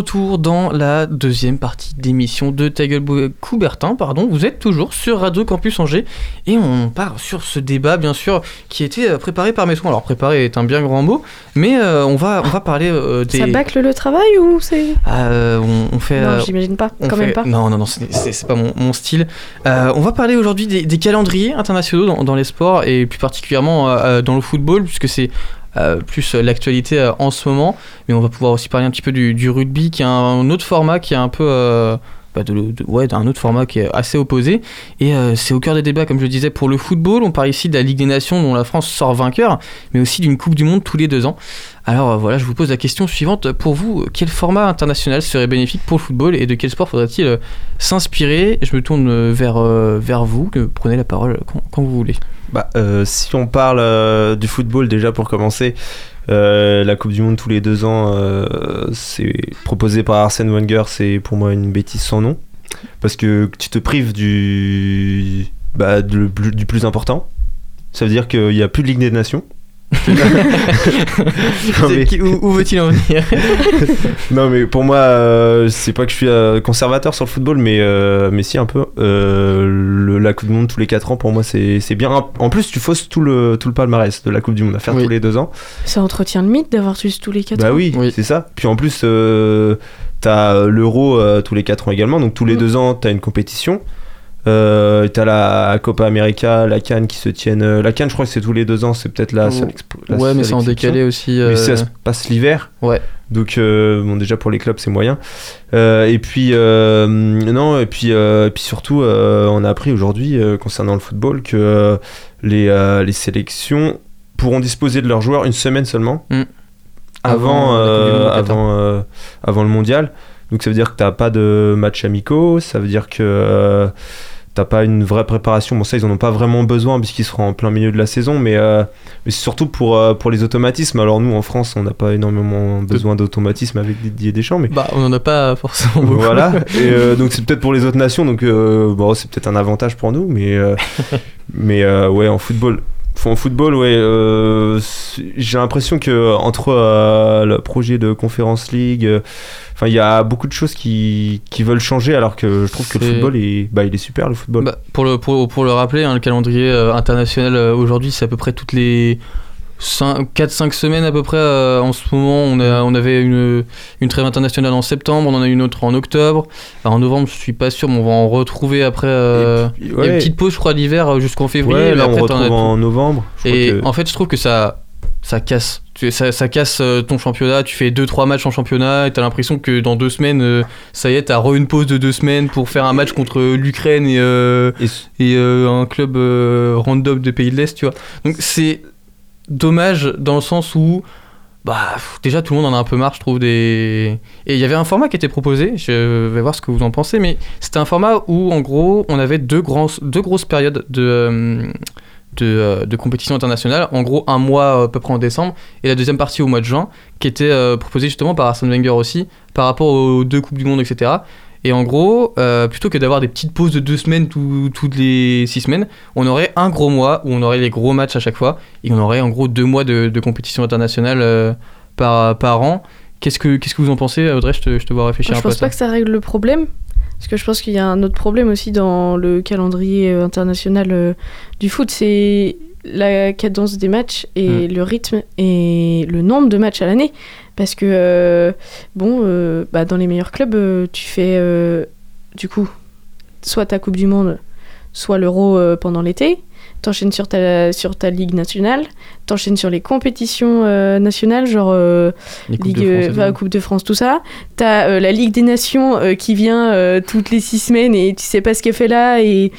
G: Retour dans la deuxième partie d'émission de Ta gueule Coubertin. Pardon. Vous êtes toujours sur Radio Campus Angers et on part sur ce débat, bien sûr, qui était euh, préparé par Maison. Alors, préparé est un bien grand mot, mais euh, on, va, on va parler euh, des.
H: Ça bâcle le travail ou c'est.
G: Euh, on, on fait.
H: Non, j'imagine pas. Quand
G: fait-
H: même pas.
G: Non, non, non, c'est- pas mon, mon style. On va parler aujourd'hui des, des calendriers internationaux dans, dans les sports et plus particulièrement dans le football, puisque c'est euh, plus l'actualité euh, en ce moment. Mais on va pouvoir aussi parler un petit peu du, rugby, qui est un, autre format qui est un peu. euh, bah, ouais, d'un autre format qui est assez opposé. Et c'est au cœur des débats, comme je le disais, pour le football. On parle ici de la Ligue des Nations dont la France sort vainqueur, mais aussi d'une Coupe du Monde tous les deux ans. Alors voilà, je vous pose la question suivante. Pour vous, quel format international serait bénéfique pour le football et de quel sport faudrait-il s'inspirer? Je me tourne vers, vers vous, prenez la parole quand vous voulez.
I: Bah, euh, si on parle euh, du football déjà pour commencer, euh, la Coupe du Monde tous les deux ans, c'est proposé par Arsène Wenger, c'est pour moi une bêtise sans nom, parce que tu te prives du, bah, du plus important. Ça veut dire qu'il n'y a plus de Ligue des Nations. Non, mais-
G: Qui- Où, où veut-il en venir
I: non mais pour moi euh, c'est pas que je suis euh, conservateur sur le football mais euh, mais si un peu Euh, le- la Coupe du Monde tous les 4 ans pour moi c'est c'est bien en plus tu fausses tout le tout le palmarès de la Coupe du Monde à faire
G: Oui.
I: tous les deux ans
H: Ça entretient le mythe d'avoir juste tous les 4
I: bah
H: ans.
I: oui,
G: Oui.
I: c'est ça puis en plus euh, t'as l'Euro euh, tous les 4 ans également donc tous les
H: Mm.
I: deux ans t'as une compétition euh, t'as la Copa América, la Cannes qui se tiennent. euh, La Cannes, je crois que c'est tous les deux ans, c'est peut-être la
G: Oh.
I: la
G: Ouais, mais c'est en décalé aussi.
I: Mais
G: euh,
I: ça se passe l'hiver.
G: Ouais.
I: Donc, euh, bon, déjà pour les clubs, c'est moyen. Euh, et puis, non, et puis, et puis surtout, on a appris aujourd'hui, concernant le football, que les, les sélections pourront disposer de leurs joueurs une semaine seulement.
G: Mm.
I: Avant,
G: Avant
I: avant le mondial. Donc, ça veut dire que t'as pas de match amicaux, ça veut dire que. euh, T'as pas une vraie préparation. Bon, ça, ils en ont pas vraiment besoin puisqu'ils seront en plein milieu de la saison, mais, euh, mais c'est surtout pour, euh, pour les automatismes. Alors, nous, en France, on n'a pas énormément besoin d'automatisme avec Didier Deschamps, mais
G: Bah, on en a pas forcément beaucoup.
I: voilà. Et euh, donc, c'est peut-être pour les autres nations, donc euh, bon, c'est peut-être un avantage pour nous, mais, euh, mais ouais, en football. En football, ouais, euh, j'ai l'impression que entre euh, le projet de Conference League, euh, enfin, il y a beaucoup de choses qui, qui veulent changer, alors que je trouve que le football est, bah, il est super, le football.
G: Bah, pour, le, pour, pour le rappeler, hein, le calendrier international aujourd'hui, c'est à peu près toutes les 4-5 semaines à peu près. euh, en ce moment, on, a, on avait une, une trêve internationale en septembre, on en a une autre en octobre. Alors, en novembre, je suis pas sûr, mais on va en retrouver après. euh,
I: puis,
G: Il y a
I: ouais.
G: une petite pause, je crois, l'hiver euh, jusqu'en février.
I: Ouais, là, on
G: après,
I: retrouve en novembre. Je crois
G: Et
I: que-
G: en fait, je trouve que ça, ça casse. Ça, ça casse ton championnat. Tu fais 2-3 matchs en championnat et t'as l'impression que dans deux semaines, ça y est, t'as re une pause de deux semaines pour faire un match contre l'Ukraine et, euh,
I: Et-
G: et un club random de pays de l'Est, tu vois. Donc c'est dommage dans le sens où. Bah, déjà tout le monde en a un peu marre, je trouve. Des... Et il y avait un format qui était proposé, je vais voir ce que vous en pensez, mais c'était un format où en gros on avait deux, deux grosses périodes de, euh, de, euh, de compétition internationale, en gros un mois euh, à peu près en décembre, et la deuxième partie au mois de juin, qui était proposée justement par Arsène Wenger aussi, par rapport aux deux Coupes du Monde, etc. Et en gros, euh, plutôt que d'avoir des petites pauses de deux semaines tout- toutes les six semaines, on aurait un gros mois où on aurait les gros matchs à chaque fois, et on aurait en gros deux mois de, de compétition internationale euh, par, par an. Qu'est-ce que, qu'est-ce que vous en pensez, Audrey? Je te, je te vois réfléchir
H: Moi, je
G: un peu à
H: pense pas que ça règle le problème. Parce que je pense qu'il y a un autre problème aussi dans le calendrier euh, international euh, du foot, c'est la cadence des matchs et
G: Mm.
H: le rythme et le nombre de matchs à l'année. Parce que, euh, bon, euh, bah, dans les meilleurs clubs, euh, tu fais du coup soit ta Coupe du Monde, soit l'Euro pendant l'été. T'enchaînes sur ta, sur ta Ligue nationale, t'enchaînes sur les compétitions nationales, genre Ligue,
G: de France
H: Coupe de France, tout ça. T'as la Ligue des Nations qui vient toutes les six semaines et tu sais pas ce qu'elle fait là. Et,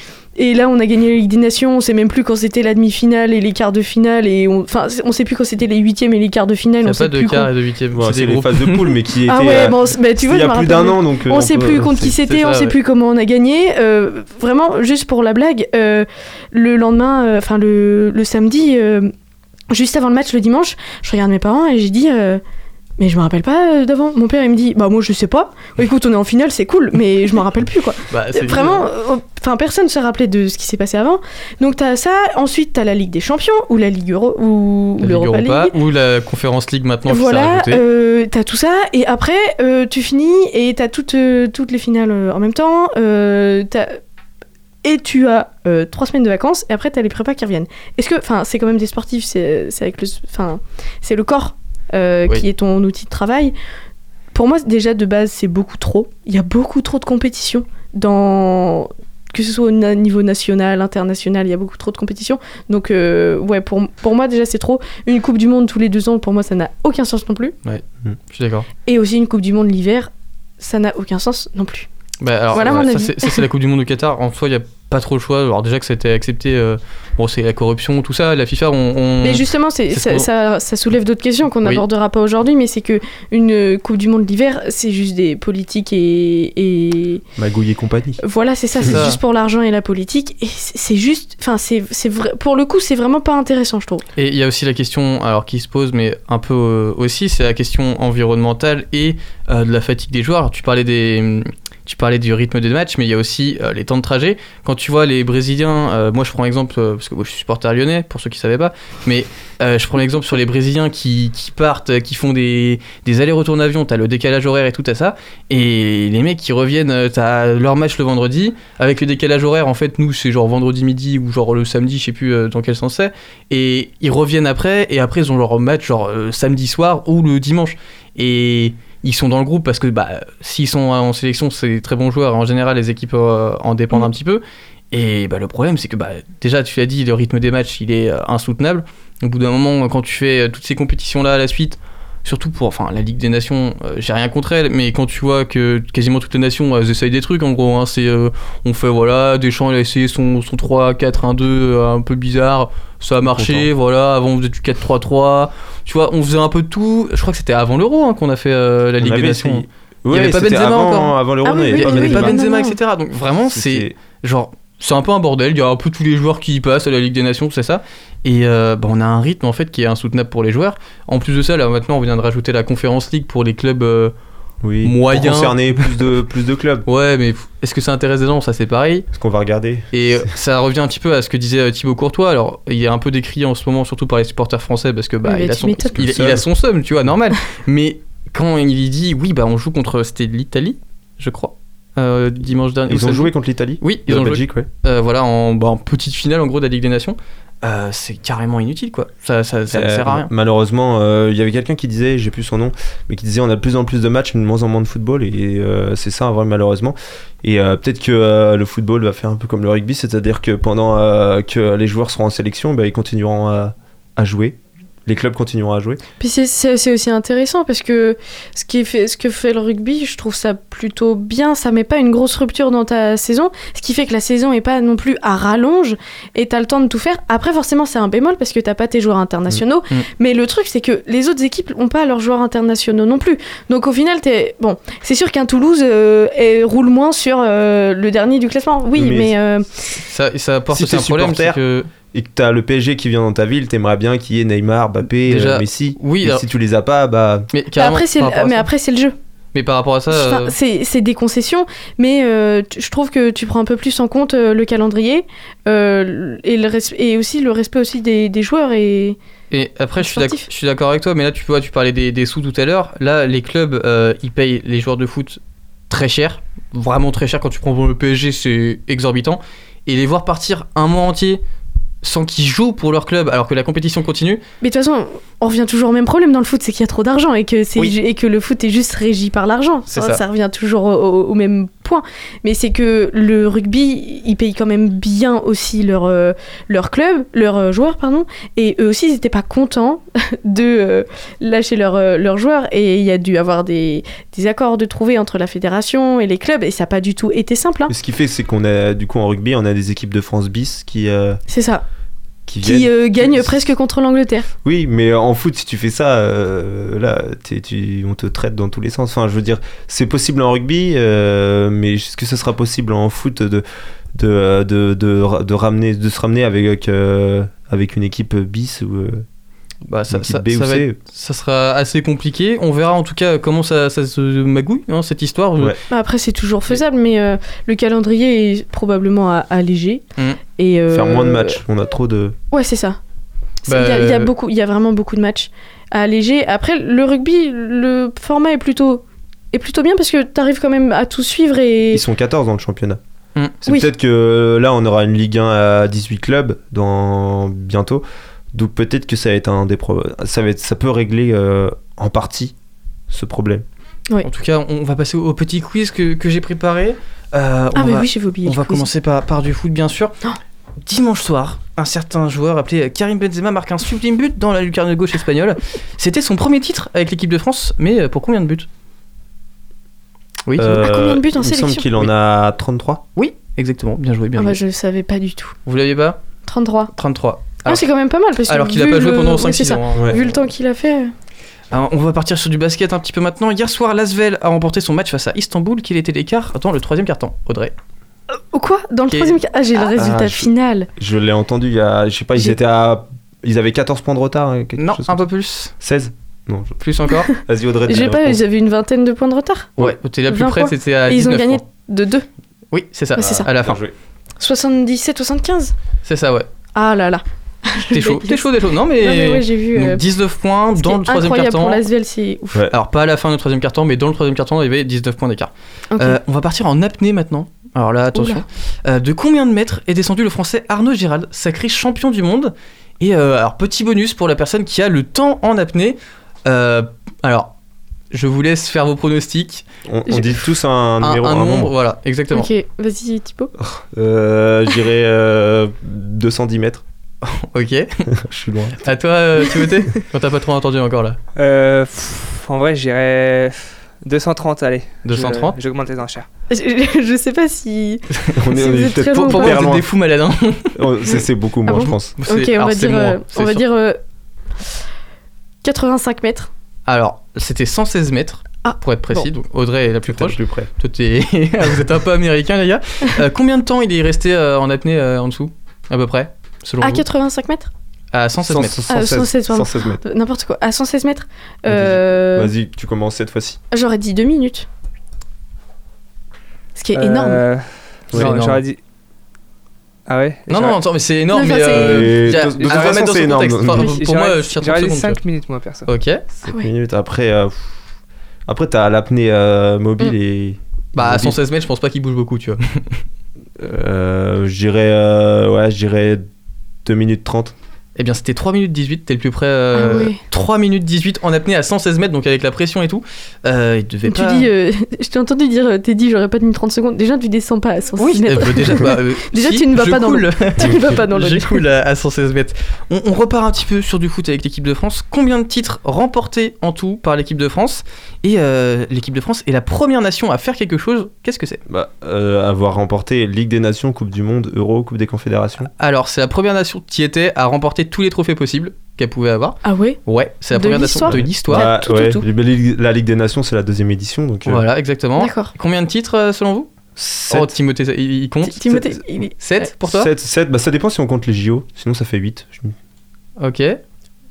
H: et là, on a gagné la Ligue des Nations, on sait même plus quand c'était la demi-finale et les quarts de finale. Et on, enfin, on sait plus quand c'était les huitièmes et les quarts de finale. On sait
G: pas de
H: plus
G: quart
H: quand-
G: et de huitième.
I: Bon,
G: c'est
I: les
G: groupes.
I: phases de poule, mais qui étaient.
H: Ah ouais,
I: euh,
H: bon, bah, tu vois,
I: il y a plus d'un an, donc. euh,
H: On sait
I: peut-
H: plus contre qui c'était, on sait
G: ouais.
H: plus comment on a gagné. Euh, vraiment, juste pour la blague, euh, le lendemain, euh, enfin le, le samedi, juste avant le match, le dimanche, je regarde mes parents et j'ai dit euh, mais je me rappelle pas euh, d'avant. Mon père il me dit bah moi je sais pas. Écoute on est en finale c'est cool mais je m'en rappelle plus quoi.
G: Bah,
H: Vraiment, euh, enfin personne ne se rappelait de ce qui s'est passé avant. Donc t'as ça. Ensuite t'as la Ligue des Champions ou la Ligue Euro ou l'Europa League.
G: ou la Conférence League maintenant qui
H: Voilà,
G: rajoutée.
H: euh, t'as tout ça, et après, euh, tu finis, et t'as toutes, euh, toutes les finales euh, en même temps, euh, t'as- et tu as euh, trois semaines de vacances, et après, t'as les prépas qui reviennent. Est-ce que, enfin, c'est quand même des sportifs, c'est avec le, enfin, c'est le corps euh,
G: Oui.
H: qui est ton outil de travail. Pour moi, déjà, de base, c'est beaucoup trop. Il y a beaucoup trop de compétition dans... Que ce soit au niveau national, international, il y a beaucoup trop de compétition. Donc, euh, ouais, pour, pour moi, déjà, c'est trop. Une Coupe du Monde tous les deux ans, pour moi, ça n'a aucun sens non plus.
G: Je suis d'accord.
H: Et aussi une Coupe du Monde l'hiver, ça n'a aucun sens non plus.
G: Bah, alors,
H: Voilà
G: ouais,
H: mon avis.
G: ça, c'est la Coupe du Monde au Qatar. En soi, il n'y a pas trop le choix. Alors, déjà que ça a été accepté, euh, bon, c'est la corruption, tout ça. La FIFA, on. on-
H: Mais justement, c'est,
G: c'est ce
H: ça, ça, ça soulève d'autres questions qu'on
G: Oui.
H: n'abordera pas aujourd'hui, mais c'est que une Coupe du Monde l'hiver, c'est juste des politiques et, et...
I: Magouille et compagnie.
H: voilà, c'est ça,
G: C'est
H: juste pour l'argent et la politique, et c'est juste, enfin, c'est, c'est vrai, pour le coup, c'est vraiment pas intéressant, je trouve.
G: Et il y a aussi la question, alors qui se pose, mais un peu euh, aussi, c'est la question environnementale et euh, de la fatigue des joueurs. Alors, tu parlais des. Tu parlais du rythme des matchs, mais il y a aussi euh, les temps de trajet. Quand tu vois les Brésiliens, euh, moi je prends l'exemple, euh, parce que moi je suis supporter lyonnais, pour ceux qui ne savaient pas, mais je prends l'exemple sur les Brésiliens qui, qui partent, qui font des, des allers-retours en avion, t'as le décalage horaire et tout à ça, et les mecs qui reviennent, t'as leur match le vendredi, avec le décalage horaire, en fait, nous c'est genre vendredi midi ou genre le samedi, je sais plus dans quel sens c'est, et ils reviennent après, et après ils ont leur match genre samedi soir ou le dimanche. Et ils sont dans le groupe parce que bah, s'ils sont en sélection, c'est très bons joueurs. En général, les équipes euh, en dépendent un petit peu. Et bah, le problème, c'est que bah, déjà, tu l'as dit, le rythme des matchs, il est euh, insoutenable. Au bout d'un moment, quand tu fais euh, toutes ces compétitions-là à la suite, surtout pour enfin, la Ligue des Nations, euh, j'ai rien contre elle, mais quand tu vois que quasiment toutes les nations, elles essayent des trucs, en gros, hein, c'est, euh, on fait, voilà, Deschamps, il a essayé son, son 3, 4, 1, 2, euh, un peu bizarre, ça a marché, voilà, avant on faisait du 4-3-3, tu vois, on faisait un peu de tout, je crois que c'était avant l'Euro hein, qu'on a fait euh, la
I: On
G: Ligue des Nations.
I: essayé.
G: Il y
I: Ouais,
G: avait pas Benzema
I: avant,
G: encore.
I: Avant l'Euro,
H: Ah oui,
G: Il y
I: pas
G: avait
H: oui,
G: pas Benzema,
H: non, non.
G: etc. Donc vraiment, c'est genre c'est un peu un bordel. Il y a un peu tous les joueurs qui y passent à la Ligue des Nations, c'est ça. Et euh, bah, on a un rythme en fait qui est insoutenable pour les joueurs. En plus de ça, là maintenant, on vient de rajouter la Conférence League pour les clubs. euh,
I: oui,
G: moyen.
I: Pour concerner plus de, plus de clubs.
G: Ouais, mais est-ce que ça intéresse des gens? Ça, c'est pareil.
I: Ce qu'on va regarder?
G: Et euh, ça revient un petit peu à ce que disait euh, Thibaut Courtois. Alors, il est un peu décrié en ce moment, surtout par les supporters français, parce que bah, il, a son, il, il a son somme, tu vois, normal. mais quand il dit, oui, bah, on joue contre. C'était l'Italie, je crois, euh, dimanche dernier.
I: Ils ont joué contre l'Italie
G: Oui, ils ont joué.
I: Belgique, ouais.
G: Euh, voilà, en, bah, en petite finale en gros de la Ligue des Nations. Euh, c'est carrément inutile quoi. Ça, ça, ça ne sert à rien.
I: Malheureusement, il y avait quelqu'un qui disait, j'ai plus son nom, mais qui disait on a de plus en plus de matchs, mais de moins en moins de football, et c'est ça, vrai, malheureusement. Et peut-être que le football va faire un peu comme le rugby, c'est-à-dire que pendant que les joueurs seront en sélection, bah, ils continueront à, à jouer. Les clubs continueront à jouer.
H: Puis c'est- aussi intéressant parce que ce, qui est fait, ce que fait le rugby, je trouve ça plutôt bien. Ça met pas une grosse rupture dans ta saison, ce qui fait que la saison est pas non plus à rallonge et t'as le temps de tout faire. Après, forcément, c'est un bémol parce que t'as pas tes joueurs internationaux.
G: Mm. Mm.
H: Mais le truc, c'est que les autres équipes ont pas leurs joueurs internationaux non plus. Donc au final, t'es bon. C'est sûr qu'un Toulouse euh, est- roule moins sur euh, le dernier du classement. Oui,
I: Mais
H: mais, euh,
G: Ça, ça apporte
I: Si
G: aussi un problème, c'est
I: supporter,
G: que
I: Et que t'as le PSG qui vient dans ta ville, t'aimerais bien qu'il y ait Neymar, Mbappé,
G: Déjà,
I: euh, Messi.
G: oui,
I: Et
G: alors-
I: si tu les as pas, bah.
G: mais
H: après c'est le jeu.
G: mais par rapport à ça,
H: Enfin,
G: euh,
H: c'est c'est des concessions, mais euh, tu- je trouve que tu prends un peu plus en compte euh, le calendrier euh, et, le res- et aussi le respect aussi des, des joueurs et
G: Et après, je suis d'accord- avec toi, mais là, tu vois, tu parlais des, des sous tout à l'heure. Là, les clubs, euh, ils payent les joueurs de foot très cher, vraiment très cher. Quand tu prends pour le PSG, c'est exorbitant. Et les voir partir un mois entier sans qu'ils jouent pour leur club, alors que la compétition continue,
H: Mais de toute façon, on revient toujours au même problème dans le foot, c'est qu'il y a trop d'argent et que c'est
G: Oui.
H: et que le foot est juste régi par l'argent. Ça,
G: ça.
H: revient toujours au, même point. Mais c'est que le rugby, ils payent quand même bien aussi leur euh, leur club, leurs euh, joueurs pardon, et eux aussi ils n'étaient pas contents de euh, lâcher leurs leurs joueurs et il y a dû avoir des, des accords de trouver entre la fédération et les clubs et ça n'a pas du tout été simple. hein.
I: Ce qui fait, c'est qu'on a, du coup, en rugby, on a des équipes de France bis qui, euh,
H: C'est ça.
I: Qui
H: euh, gagne presque contre l'Angleterre.
I: Oui, mais en foot, si tu fais ça, euh, là, tu, on te traite dans tous les sens. Enfin, je veux dire, c'est possible en rugby, euh, mais est-ce que ce sera possible en foot de, de, euh, de, de, de ramener, de se ramener avec, euh, avec une équipe bis ou, euh,
G: Bah, ça, ça, ça
I: ou
G: va
I: C.
G: être- ça sera assez compliqué. On verra en tout cas comment ça, ça se magouille, hein, cette histoire.
I: Ouais.
H: Bah, Après, c'est toujours faisable, mais euh, le calendrier est probablement à- allégé.
G: Mm.
H: Et, euh,
I: Faire moins de matchs. On a trop de.
H: Ouais, c'est ça.
G: Bah,
H: Il y a- il y, a
G: euh,
H: beaucoup, il y a vraiment beaucoup de matchs à alléger. Après, le rugby, le format est plutôt, est plutôt bien parce que tu arrives quand même à tout suivre et.
I: Ils sont 14 dans le championnat.
G: Mm.
I: C'est
H: Oui.
I: peut-être que là, on aura une Ligue 1 à 18 clubs dans bientôt. Donc peut-être que ça va être un des pro- ça va être ça peut régler euh, en partie ce problème.
G: En tout cas, on va passer au petit quiz que, que j'ai préparé. Euh,
H: Ah,
G: on
H: mais
G: va,
H: oui, j'avais oublié.
G: on va
H: quiz.
G: commencer par, par du foot, bien sûr.
H: Oh.
G: Dimanche soir, un certain joueur appelé Karim Benzema marque un sublime but dans la lucarne gauche espagnole. C'était son premier titre avec l'équipe de France, mais pour combien de buts? Oui,
I: Euh,
H: Ah, combien de buts en
I: il me semble
H: sélection?
I: qu'il en a 33.
G: oui, exactement. Bien joué, bien
H: Ah bah,
G: joué.
H: je savais pas du tout.
G: Vous l'aviez pas?
H: 33.
G: 33.
H: Ah,
G: Alors,
H: c'est quand même pas mal parce que
G: alors qu'il a
H: vu
G: pas joué
H: le-
G: pendant
H: oui,
G: 5
H: c'est ça.
G: ans.
I: Ouais.
H: Vu le temps qu'il a fait.
G: Alors, on va partir sur du basket un petit peu maintenant. Hier soir, Lasvel a remporté son match face à Istanbul. Quel était l'écart dans le troisième quart-temps Audrey
H: Ou quoi? Dans le troisième. Ah, j'ai le résultat
I: je-
H: final.
I: Je l'ai entendu il y a je sais pas, ils
H: J'ai-
I: étaient à ils avaient 14 points de retard hein,
G: Non,
I: chose
G: un peu plus.
I: ça. 16 Non, je-
G: Plus encore
I: vas-y Audrey.
H: Je
I: dis
H: sais
I: la
H: pas,
I: réponse.
H: ils avaient une vingtaine de points de retard.
G: Ouais, t'es la plus
H: 20
G: près, c'était à
H: Et ils ont
G: 19
H: gagné
G: points.
H: de 2.
G: Oui, c'est ça,
H: Ouais, c'est ça.
G: à la fin.
I: Bien joué.
H: 77-75
G: C'est ça, ouais.
H: Ah là là.
G: T'es chaud, t'es chaud, t'es chaud. Non, mais,
H: Non, mais ouais, j'ai vu.
G: donc,
H: euh,
G: 19 points
H: ce qui
G: dans le troisième
H: incroyable
G: quart-temps.
H: pour l'Asvel, c'est ouf.
I: Ouais.
G: Alors, pas à la fin du troisième quart-temps, mais dans le troisième quart-temps, il y avait 19 points d'écart. Euh, on va partir en apnée maintenant. Alors là, attention. Euh, de combien de mètres est descendu le français Arnaud Gérald, sacré champion du monde Et euh, alors, petit bonus pour la personne qui a le temps en apnée. Euh, alors, je vous laisse faire vos pronostics.
I: On, on dit tous un, numéro
G: un
I: un
G: nombre,
I: nombre.
G: voilà, exactement.
H: Ok, vas-y Thibaut.
I: Euh, je dirais euh, 210 mètres.
G: Ok.
I: je suis loin.
G: À toi, euh, Timothée Quand t'as pas trop entendu encore là.
J: Euh, pff, en vrai, j'irais 230, allez.
G: 230
J: Je- J'augmente les enchères.
H: Je, je sais pas si.
I: On est,
H: Si
I: on
H: vous
I: est
H: êtes
I: peut-être
H: très
G: Pour,
H: loin
G: pour
H: ou
G: moi,
H: pas
G: vous êtes
I: loin.
G: des fous malades. hein.
I: Oh, C'est c'est beaucoup moins,
H: Ah bon
I: je pense.
H: Ok,
G: C'est-
H: on
G: alors,
H: va
G: c'est
H: dire,
G: moi,
H: euh,
G: c'est
H: on va
G: sûr.
H: dire euh, 85 mètres.
G: Alors, c'était 116 mètres.
H: Ah,
G: pour être précis, donc Audrey est la plus
I: Peut-être
G: proche.
I: plus près.
G: Toi, t'es- vous êtes un peu américain, les gars. Euh, combien de temps il est resté euh, en apnée euh, en dessous À peu près? Selon
H: À
G: vous
H: 85 mètres
G: À 116 mètres.
I: 116,
H: 116, pardon.
I: 116 mètres.
H: Euh, N'importe quoi. À 116 mètres euh,
I: Vas-y, tu commences cette fois-ci.
H: J'aurais dit 2 minutes. Ce qui est énorme.
J: Euh,
G: énorme.
J: J'aurais dit. Ah ouais?
G: Non, non, attends, mais c'est énorme.
H: Non,
G: mais euh, a-
I: de- toute
G: à
I: façon, c'est énorme.
G: Enfin,
I: Oui,
G: pour moi, je tire 30
J: J'aurais dit
G: secondes.
J: 5 minutes, moi, perso.
G: Ok.
I: 7
H: ouais.
I: minutes. Après, euh, après t'as l'apnée euh, mobile
H: Mm.
I: et.
G: Bah, à
I: mobile.
G: 116 mètres, je pense pas qu'il bouge beaucoup, tu vois.
I: Euh, je dirais, euh, ouais, je dirais 2 minutes 30.
G: Eh bien, c'était 3 minutes 18, t'es le plus près. euh,
H: Ah ouais.
G: 3 minutes 18 en apnée à 116 mètres, donc avec la pression et tout. Euh, il devait
H: Tu
G: pas.
H: dis, euh, je t'ai entendu dire, euh, t'es dit, j'aurais pas tenu 30 secondes. Déjà, tu descends pas à 116
G: Oui,
H: mètres.
G: déjà, bah, euh,
H: Déjà,
G: si,
H: tu ne vas pas dans
G: coule.
H: tu ne vas pas dans le
G: Je coule à, à 116 mètres. On, on repart un petit peu sur du foot avec l'équipe de France. Combien de titres remportés en tout par l'équipe de France? Et euh, l'équipe de France est la première nation à faire quelque chose. Qu'est-ce que c'est?
I: Bah, euh, avoir remporté Ligue des Nations, Coupe du Monde, Euro, Coupe des Confédérations.
G: Alors, c'est la première nation qui était à remporter tous les trophées possibles qu'elle pouvait avoir.
H: Ah ouais?
G: Ouais, c'est la
H: De
G: première nation de l'histoire.
H: Ouais,
I: Bah,
H: tout,
I: ouais,
H: tout.
I: La, Ligue, la Ligue des Nations, c'est la deuxième édition. Donc, euh,
G: Voilà, exactement.
H: D'accord.
G: Combien de titres euh, selon vous?
I: Sept-
G: Oh, Timothée, ça- il, compte
H: Ti- Timothée, il est-
G: 7 pour toi?
I: Sept- sept, bah, ça dépend si on compte les JO. Sinon, ça fait 8.
G: Ok,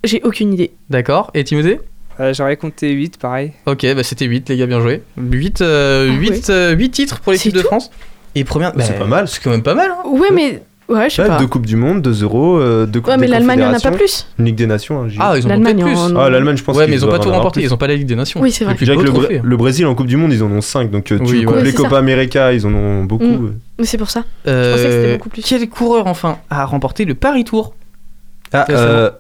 H: J'ai aucune idée.
G: d'accord. Et Timothée?
J: Euh, J'aurais compté 8, pareil.
G: Ok, bah c'était 8, les gars, bien joué. 8, euh,
H: Ah
G: 8, euh, 8 titres pour l'équipe de France. Et première.
I: C'est pas mal.
G: C'est quand même pas mal, hein
H: Ouais, mais. Ouais, je sais
I: Ouais,
H: pas.
I: deux Coupes du Monde, deux Euros, euh, deux Coupes
H: Ouais, mais
I: des
H: l'Allemagne en a pas
I: Confédérations,
H: plus.
I: Une Ligue des Nations, JO.
G: Ah, ils en ont
H: L'Allemagne
G: plus.
H: en-
I: Ah, l'Allemagne, je pense
G: Ouais,
I: qu'ils
G: mais ils ont pas tout
I: avoir
G: remporté,
I: plus.
G: ils ont pas la Ligue des Nations.
H: Oui, c'est vrai.
I: Je dirais
G: beau
I: que le. Br- le Brésil en Coupe du Monde, ils en ont 5. Donc, euh, tu
G: Oui,
I: coupes
G: ouais.
I: les
H: Ouais, c'est
I: Copa
H: ça.
I: América, ils en ont beaucoup.
H: Mm.
I: euh.
H: Mais c'est pour ça.
G: Euh,
H: pensais que c'était beaucoup plus.
G: Quel coureur, enfin, a remporté le Paris Tour
I: Ah, euh,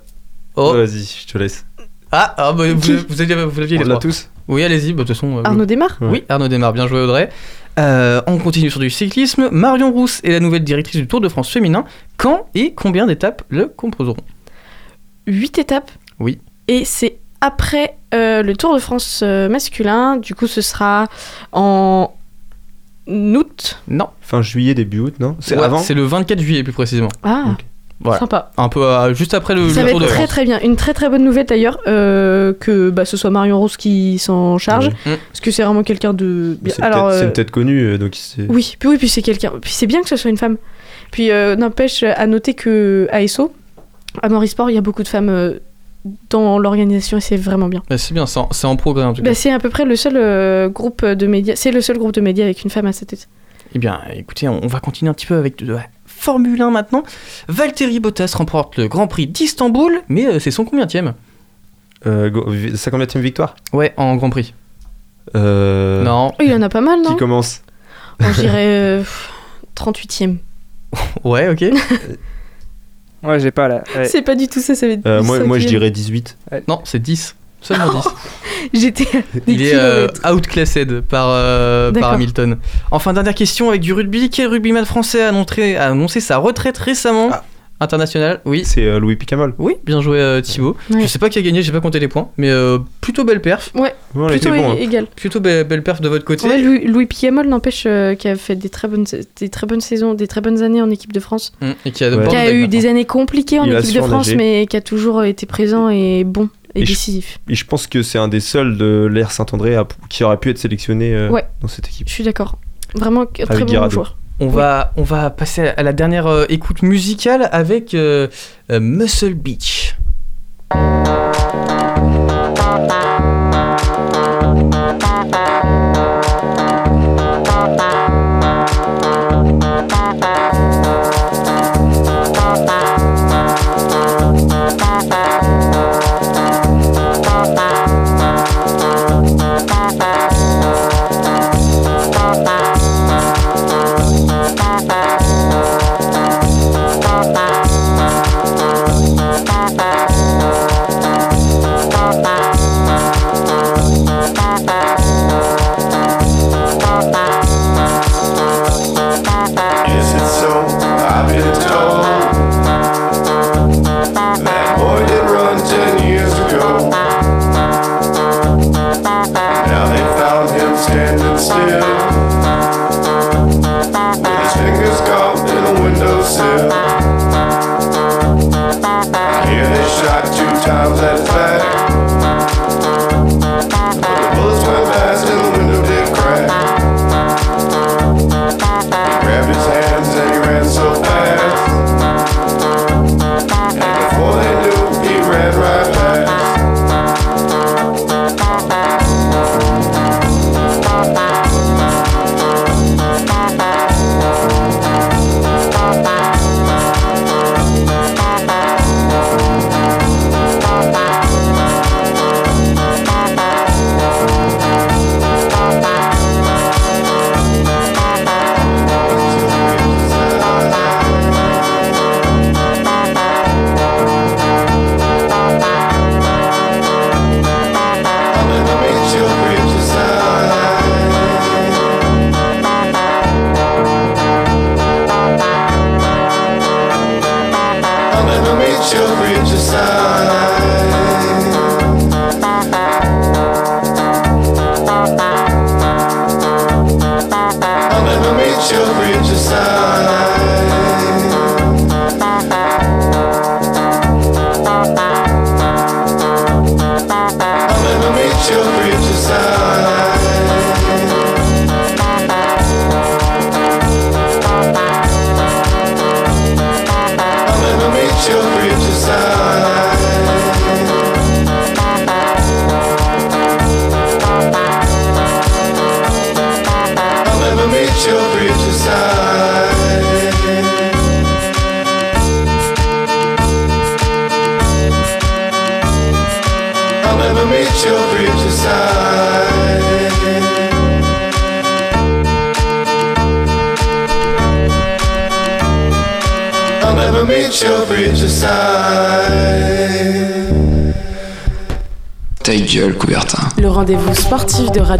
G: Oh,
I: vas-y, je te laisse.
G: ah, ah, bah, vous,
H: Qui
G: vous aviez, vous l'aviez
I: On
G: les
I: l'a
G: trois.
I: tous
G: Oui, allez-y, bah, de toute façon. euh,
H: Arnaud démarre
G: Oui, Arnaud Desmar, bien joué Audrey. Euh, on continue sur du cyclisme. Marion Rousse est la nouvelle directrice du Tour de France féminin. Quand et combien d'étapes le composeront?
H: 8 étapes?
G: Oui.
H: Et c'est après euh, le Tour de France euh, masculin. Du coup, ce sera en août?
G: Non.
I: Fin juillet, début août, non? C'est
G: Ouais,
I: avant?
G: C'est le 24 juillet plus précisément.
H: Ah.
G: Voilà.
H: sympa.
G: Un peu euh, juste après le,
H: Ça
G: le
H: va
G: Tour
H: être
G: de
H: très
G: France.
H: très bien. Une très très bonne nouvelle d'ailleurs euh, que bah, ce soit Marion Rose qui s'en charge.
G: Oui. Mm.
H: Parce que c'est vraiment quelqu'un de. bien-
I: C'est
H: Alors,
I: peut-être-
H: euh,
I: une tête connue, euh, donc c'est.
H: Oui, puis oui, puis c'est quelqu'un. Puis c'est bien que ce soit une femme. Puis euh, n'empêche à noter que à ESSO, à Morisport, il y a beaucoup de femmes euh, dans l'organisation et c'est vraiment bien.
G: Bah, c'est bien, c'est en, c'est en progrès en tout cas.
H: Bah, c'est à peu près le seul euh, groupe de médias. C'est le seul groupe de médias avec une femme à sa tête.
G: Eh bien, écoutez, on on va continuer un petit peu avec de Formule 1 maintenant. Valtteri Bottas remporte le Grand Prix d'Istanbul, mais euh, c'est son combienième
I: Euh, sa combienième victoire?
G: Ouais, en Grand Prix.
I: Euh,
G: Non.
H: Oh, il en a pas mal,
I: Qui
H: non
I: commence
H: On dirait euh, 38ème.
G: Ouais, ok.
J: Moi, j'ai pas là. Ouais.
H: C'est pas du tout ça, ça va être.
I: Euh, moi, moi, je dirais 18.
G: Non, c'est 10. Seulement 10.
H: J'étais
G: Il est euh, outclassed par, euh, par. Hamilton. Enfin, dernière question avec du rugby. Quel rugbyman français a annoncé, a annoncé sa retraite récemment
I: Ah.
G: International Oui.
I: C'est euh, Louis Picamol.
G: Oui, bien joué euh, Thibaut.
H: Ouais.
G: Je sais pas qui a gagné, j'ai pas compté les points, mais euh, plutôt belle perf.
H: Ouais, plutôt
I: bon. hein.
H: égal.
G: Plutôt belle, belle perf de votre côté.
H: Ouais, Louis, Louis Picamol n'empêche euh, qui a fait des très bonnes des très bonnes saisons, des très bonnes années en équipe de France.
G: Hum, Et qui a,
H: Qui eu
G: maintenant.
H: des années compliquées en
I: Il
H: équipe de France, mais qui a toujours été présent et bon et,
I: Et je-
H: décisif.
I: Et je pense que c'est un des seuls de l'ère Saint-André à- qui aurait pu être sélectionné euh,
H: Ouais.
I: dans cette équipe.
H: Je suis d'accord. Vraiment très bon
I: Guirado.
H: joueur.
G: On va, on va passer à la dernière euh, écoute musicale avec euh, euh, Muscle Beach.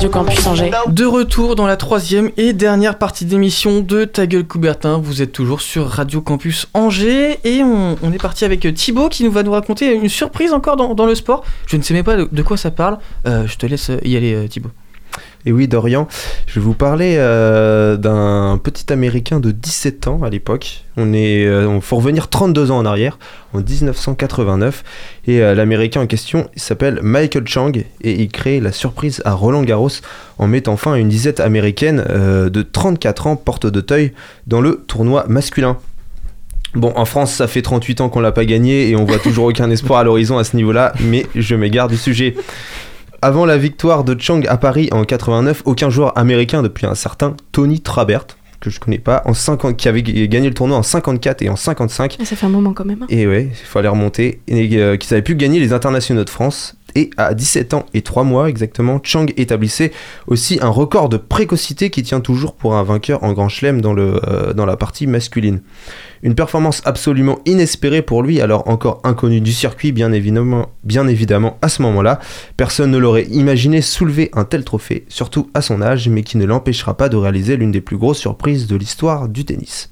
A: De
G: retour dans la troisième et dernière partie d'émission de Ta gueule Coubertin. Vous êtes toujours sur Radio Campus Angers et on, est parti avec Thibaut qui nous va nous raconter une surprise encore dans, le sport. Je ne sais même pas de, de quoi ça parle. Euh, je te laisse y aller, euh, Thibaut.
I: Et oui, Dorian, je vais vous parler euh, d'un petit Américain de 17 ans à l'époque. On est, euh, faut revenir 32 ans en arrière, en 1989. Et euh, l'Américain en question, s'appelle Michael Chang et il crée la surprise à Roland Garros en mettant fin à une disette américaine de 34 ans porte d'Auteuil dans le tournoi masculin. Bon, en France, ça fait 38 ans qu'on l'a pas gagné et on voit toujours aucun espoir à l'horizon à ce niveau-là, mais je m'égare du sujet. Avant la victoire de Chang à Paris en 89, aucun joueur américain depuis un certain Tony Trabert, que je connais pas, en 50, qui avait gagné le tournoi en 54 et en 55,
H: Ah, Ça fait un moment quand même. hein.
I: et ouais, il fallait remonter, et euh, qui avait pu gagner les internationaux de France. Et à 17 ans et 3 mois exactement, Chang établissait aussi un record de précocité qui tient toujours pour un vainqueur en Grand Chelem dans, le, euh, dans la partie masculine. Une performance absolument inespérée pour lui, alors encore inconnu du circuit, bien évidemment, bien évidemment à ce moment-là. Personne ne l'aurait imaginé soulever un tel trophée, surtout à son âge, mais qui ne l'empêchera pas de réaliser l'une des plus grosses surprises de l'histoire du tennis.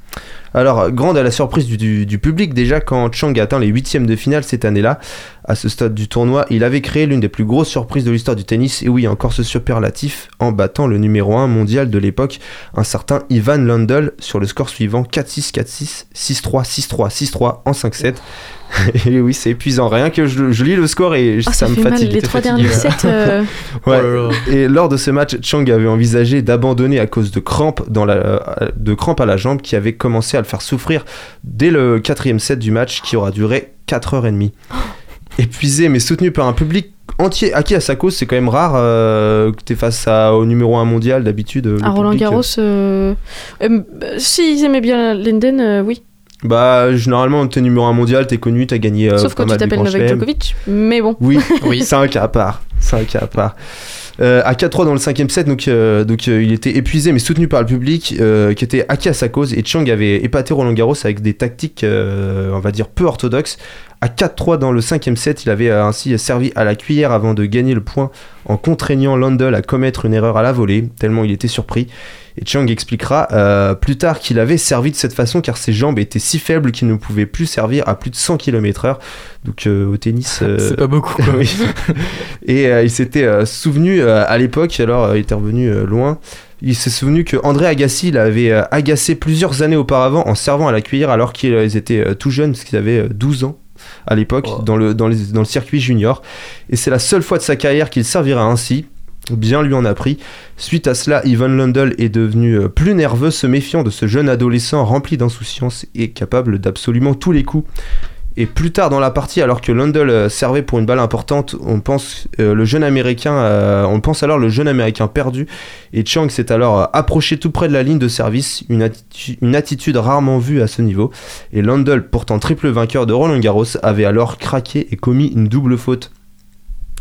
I: Alors, grande à la surprise du, du- du public, déjà quand Chang a atteint les huitièmes de finale cette année-là, à ce stade du tournoi, il avait créé l'une des plus grosses surprises de l'histoire du tennis, et oui, encore ce superlatif, en battant le numéro 1 mondial de l'époque, un certain Ivan Lendl, sur le score suivant 4-6, 4-6, 6-3, 6-3, 6-3 en 5-7. Et oui, c'est épuisant. Rien que je, je lis le score et
H: Ah,
I: ça,
H: ça
I: me
H: fait mal.
I: fatigue.
H: Les trois derniers sets. euh,
I: Ouais.
G: Oh.
I: Et lors de ce match, Chang avait envisagé d'abandonner à cause de crampes, dans la, de crampes à la jambe qui avait commencé à le faire souffrir dès le quatrième set du match qui aura duré 4h30. Épuisé mais soutenu par un public entier acquis à sa cause, c'est quand même rare euh, que tu es face à- au numéro 1 mondial d'habitude. le
H: à Roland Garros, euh, euh, bah, si ils aimaient bien Linden, euh, oui.
I: euh, Bah, généralement, t'es numéro 1 mondial, t'es connu, t'as gagné. euh,
H: Sauf quand tu t'appelles Novak. Djokovic. Mais bon.
I: Oui,
G: Oui.
I: c'est un cas à part. C'est un cas à part. Euh, à 4-3 dans le cinquième set, donc, euh, euh, il était épuisé mais soutenu par le public euh, qui était acquis à sa cause et Chang avait épaté Roland Garros avec des tactiques, on va dire, peu orthodoxes. À 4-3 dans le cinquième set, il avait euh, ainsi servi à la cuillère avant de gagner le point en contraignant Landel à commettre une erreur à la volée, tellement il était surpris. Et Chang expliquera euh, plus tard qu'il avait servi de cette façon car ses jambes étaient si faibles qu'il ne pouvait plus servir à plus de 100 km/h. Donc euh, au tennis, euh,
G: C'est pas beaucoup. quoi.
I: oui. Et il s'était souvenu à l'époque, alors il était revenu loin, il s'est souvenu que André Agassi l'avait agacé plusieurs années auparavant en servant à la cuillère alors qu'ils étaient tout jeunes, parce qu'ils avaient euh, 12 ans à l'époque dans, le, dans, les- dans le circuit junior. Et c'est la seule fois de sa carrière qu'il servira ainsi. Bien lui en a pris. Suite à cela, Ivan Lundell est devenu euh, plus nerveux, se méfiant de ce jeune adolescent rempli d'insouciance et capable d'absolument tous les coups. Et plus tard dans la partie, alors que Lundell euh, servait pour une balle importante, on pense euh, le jeune américain, euh, on pense alors le jeune américain perdu. Et Chang s'est alors approché tout près de la ligne de service, une, atti- une attitude rarement vue à ce niveau. Et Lundell, pourtant triple vainqueur de Roland Garros, avait alors craqué et commis une double faute.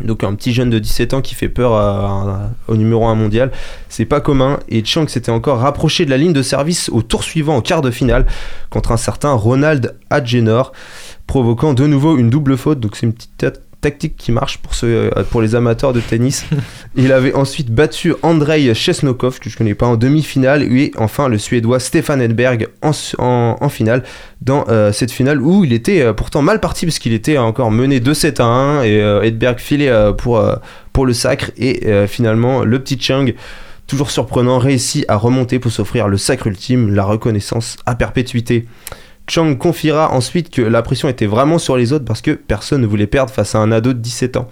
I: Donc un petit jeune de 17 ans qui fait peur au numéro 1 mondial, c'est pas commun. Et Chang s'était encore rapproché de la ligne de service au tour suivant en quart de finale contre un certain Ronald Adjenor, provoquant de nouveau une double faute. Donc c'est une petite ta- tactique qui marche pour, ceux, euh, pour les amateurs de tennis. Il avait ensuite battu Andrei Chesnokov, que je connais pas, en demi-finale, et enfin le Suédois Stefan Edberg en, en- en finale, dans euh, cette finale où il était euh, pourtant mal parti, parce qu'il était encore mené 2-7 à 1, et euh, Edberg filait pour, pour le sacre, et finalement le petit Chang, toujours surprenant, réussit à remonter pour s'offrir le sacre ultime, la reconnaissance à perpétuité. Chang confiera ensuite que la pression était vraiment sur les autres parce que personne ne voulait perdre face à un ado de 17 ans.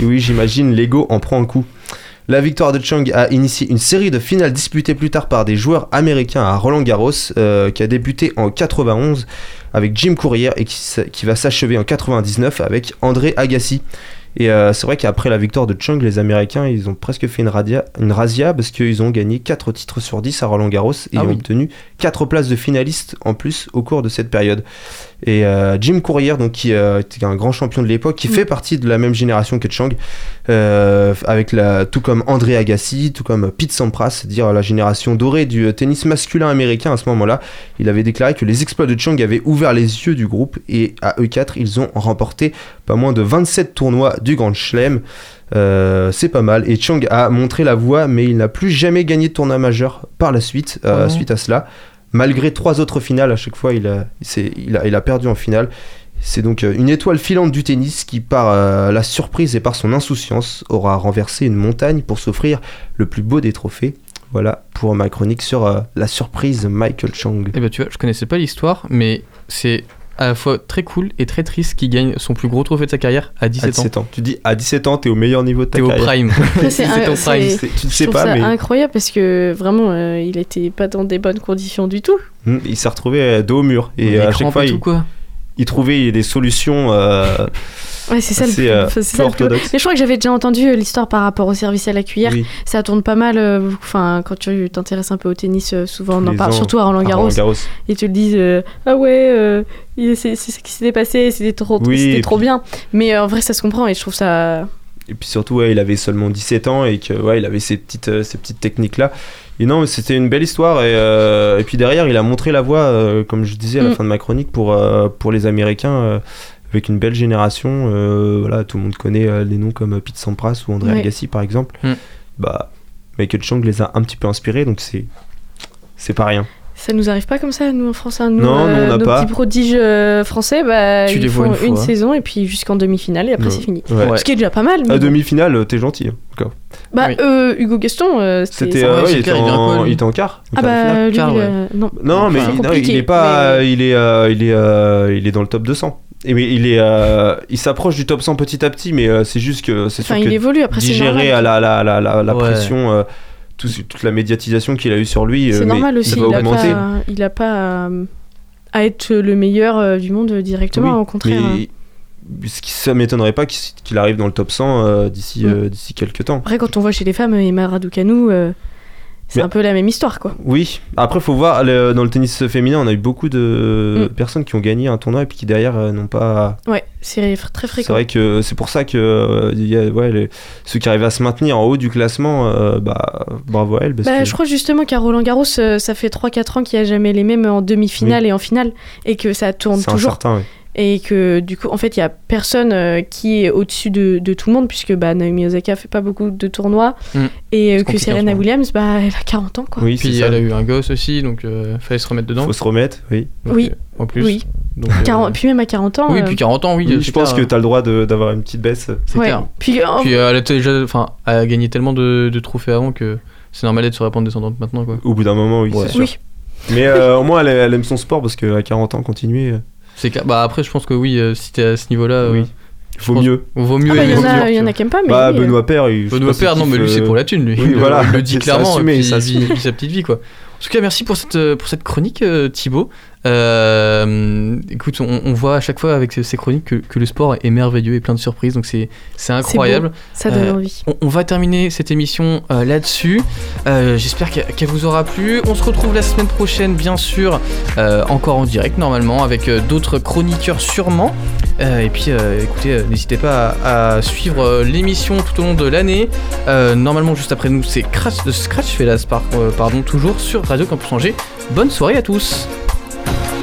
I: Et oui, j'imagine, l'ego en prend un coup. La victoire de Chang a initié une série de finales disputées plus tard par des joueurs américains à Roland Garros, euh, qui a débuté en 91 avec Jim Courier et qui, va s'achever en 99 avec André Agassi. Et euh, c'est vrai qu'après la victoire de Chang, les Américains, ils ont presque fait une, radia, une razzia parce qu'ils ont gagné 4 titres sur 10 à Roland Garros et
G: Ah
I: ont
G: oui.
I: obtenu 4 places de finalistes en plus au cours de cette période. Et euh, Jim Courier, donc, qui euh, était un grand champion de l'époque, qui
H: Mm.
I: fait partie de la même génération que Chang, euh, avec la, tout comme André Agassi, tout comme Pete Sampras, c'est-à-dire la génération dorée du euh, tennis masculin américain à ce moment-là. Il avait déclaré que les exploits de Chang avaient ouvert les yeux du groupe et à eux quatre, ils ont remporté pas moins de 27 tournois du Grand Chelem. Euh, c'est pas mal. Et Chang a montré la voie, mais il n'a plus jamais gagné de tournoi majeur par la suite, euh,
G: non.
I: suite à cela. Malgré trois autres finales, à chaque fois, il a, il a, il a perdu en finale. C'est donc euh, une étoile filante du tennis qui, par euh, la surprise et par son insouciance, aura renversé une montagne pour s'offrir le plus beau des trophées. Voilà pour ma chronique sur euh, la surprise Michael Chang.
G: Eh ben tu vois, je connaissais pas l'histoire, mais c'est à la fois très cool et très triste qu'il gagne son plus gros trophée de sa carrière à 17,
I: à 17 ans. Tu dis à 17 ans, t'es au meilleur niveau de ta
G: T'es au
I: carrière.
G: prime.
H: Ça, c'est un-
G: au prime.
H: c'est-
I: C'est- Tu ne
H: Je
I: sais
H: trouve
I: pas,
H: ça
I: mais
H: incroyable parce que vraiment, euh, il était pas dans des bonnes conditions du tout.
I: Hmm, il s'est retrouvé euh, dos au mur. Et euh, à chaque fois,
G: et tout,
I: il,
G: quoi.
I: Il trouvait des solutions. euh,
H: Ouais, c'est ça le
I: euh,
H: ça le plus-. Mais je crois que j'avais déjà entendu euh, l'histoire par rapport au service à la cuillère.
I: Oui.
H: Ça tourne pas mal. euh, Enfin, quand tu t'intéresses un peu au tennis, euh, souvent on en parle, surtout à Roland Garros. Ils te le disent ah ouais, c'est ce qui s'était passé, c'était trop,
I: Oui,
H: trop
I: puis-
H: bien. Mais en vrai, ça se comprend et je trouve ça.
I: Et puis surtout, ouais, il avait seulement 17 ans et que ouais, il avait ces petites, ces petites techniques là. Et non, mais c'était une belle histoire. Et, euh, et puis derrière, il a montré la voie, euh, comme je disais à la
H: Mm.
I: fin de ma chronique, pour, euh, pour les Américains, euh, avec une belle génération. Euh, voilà, tout le monde connaît euh, les noms comme Pete Sampras ou André. Agassi, par exemple.
G: Mm.
I: Bah, Michael Chang les a un petit peu inspirés, donc c'est c'est pas rien.
H: Ça nous arrive pas comme ça, nous en France. hein. Nous,
I: Non, nous, on n'a
H: nos
I: pas.
H: petits prodiges euh, français, bah,
G: Tu
H: ils
G: les vois
H: font
G: une
H: saison et puis jusqu'en demi-finale et après c'est fini.
I: Ouais.
G: Ouais.
H: Ce qui est déjà pas mal. mais
I: À
H: bon.
I: demi-finale, euh, t'es gentil. hein, encore.
H: Bah,
G: Oui.
H: euh, Hugo Gaston, euh, c'était.
I: Euh,
G: Ouais,
I: il, était en, il était en quart.
H: Ah bah, lui,
G: Quart, ouais.
H: euh, non.
I: Non, mais
H: Enfin,
I: il, non, est pas,
H: mais-
I: il est, euh, il est, euh, il est dans le top 200. Et mais il est, euh, il s'approche du top 100 petit à petit, mais euh, c'est juste que c'est
H: Enfin,
I: sûr
H: il
I: que
H: évolue après, c'est
I: digérer à la, la, la, la, la
G: Ouais.
I: pression, euh, tout- toute la médiatisation qu'il a eu sur lui, euh,
H: C'est normal aussi, il a,
I: augmenter.
H: pas, il a pas à, à être le meilleur euh, du monde directement,
I: Oui,
H: au contraire. hein.
I: mais ce qui, ça m'étonnerait pas qu'il arrive dans le top 100 euh, d'ici,
H: Mm.
I: euh, d'ici quelques temps.
H: Après, quand on voit chez les femmes Emma Raducanu, euh, c'est un peu la même histoire, quoi.
I: Oui, après faut voir, le- dans le tennis féminin, on a eu beaucoup de
H: Mm.
I: personnes qui ont gagné un tournoi et puis qui derrière euh, n'ont pas
H: Ouais, c'est très
I: C'est
H: fréquent.
I: vrai que c'est pour ça que euh, y a, ouais, les- ceux qui arrivent à se maintenir en haut du classement, euh, bah, bravo à elles. Parce
H: Bah,
I: que...
H: Je crois justement qu'à Roland Garros, ça fait 3-4 ans qu'il n'y a jamais les mêmes en demi-finale et en finale, et que ça tourne
I: c'est
H: toujours.
I: incertain. ouais.
H: Et que du coup, en fait, il y a personne euh, qui est au-dessus de, de tout le monde, puisque bah, Naomi Osaka fait pas beaucoup de tournois,
G: Mm.
H: et euh, que Serena. Williams, bah, elle a 40 ans, quoi.
I: Oui, c'est
G: Puis elle a eu un gosse aussi, donc euh, fallait se remettre dedans.
I: Faut se remettre, oui.
G: Donc,
H: Oui.
G: euh, en plus.
H: Oui.
G: Donc, euh,
H: 40 Puis même à 40 ans.
G: Oui,
H: euh,
G: puis 40 ans, oui.
I: Je pense
G: clair,
I: que tu as le droit de- d'avoir une petite baisse.
G: C'est
H: ouais.
G: clair.
H: Puis, euh,
G: Puis elle a déjà, enfin, elle a gagné tellement de, de trophées avant que c'est normal d'être sur la pente descendante maintenant, quoi.
I: Au bout d'un moment, oui,
G: Ouais.
I: c'est sûr.
H: oui.
I: Mais euh, au moins, elle, elle aime son sport parce qu'à 40 ans, continuer, euh,
G: C'est clair. Bah après, je pense que oui, euh, si t'es à ce niveau-là,
I: Oui.
G: euh, pense-
I: mieux.
G: vaut mieux
H: Ah bah, il y en a, y en qui aiment pas, mais.
I: Bah,
H: oui, euh,
I: Benoît Père, il,
G: Benoît Père, non, mais lui, c'est
I: euh,
G: pour la thune, lui.
I: Oui,
G: Il-
I: voilà.
G: Il le dit clairement,
I: assumé,
G: et puis il vit, sa petite vie, quoi. En tout cas, merci pour cette, euh, pour cette chronique, euh, Thibaut. Euh, écoute, on, on voit à chaque fois avec ces, chroniques que, que le sport est merveilleux et plein de surprises, donc c'est incroyable.
H: Ça donne
G: Euh,
H: envie.
G: On, on va terminer cette émission euh, là-dessus. J'espère qu'elle vous aura plu. On se retrouve la semaine prochaine, bien sûr, encore en direct normalement, avec d'autres chroniqueurs sûrement. Et puis, écoutez, n'hésitez pas à, à suivre l'émission tout au long de l'année. Normalement, juste après nous, c'est Crash- Scratch euh, pardon, toujours sur Radio Campus Angers. Bonne soirée à tous. Bye.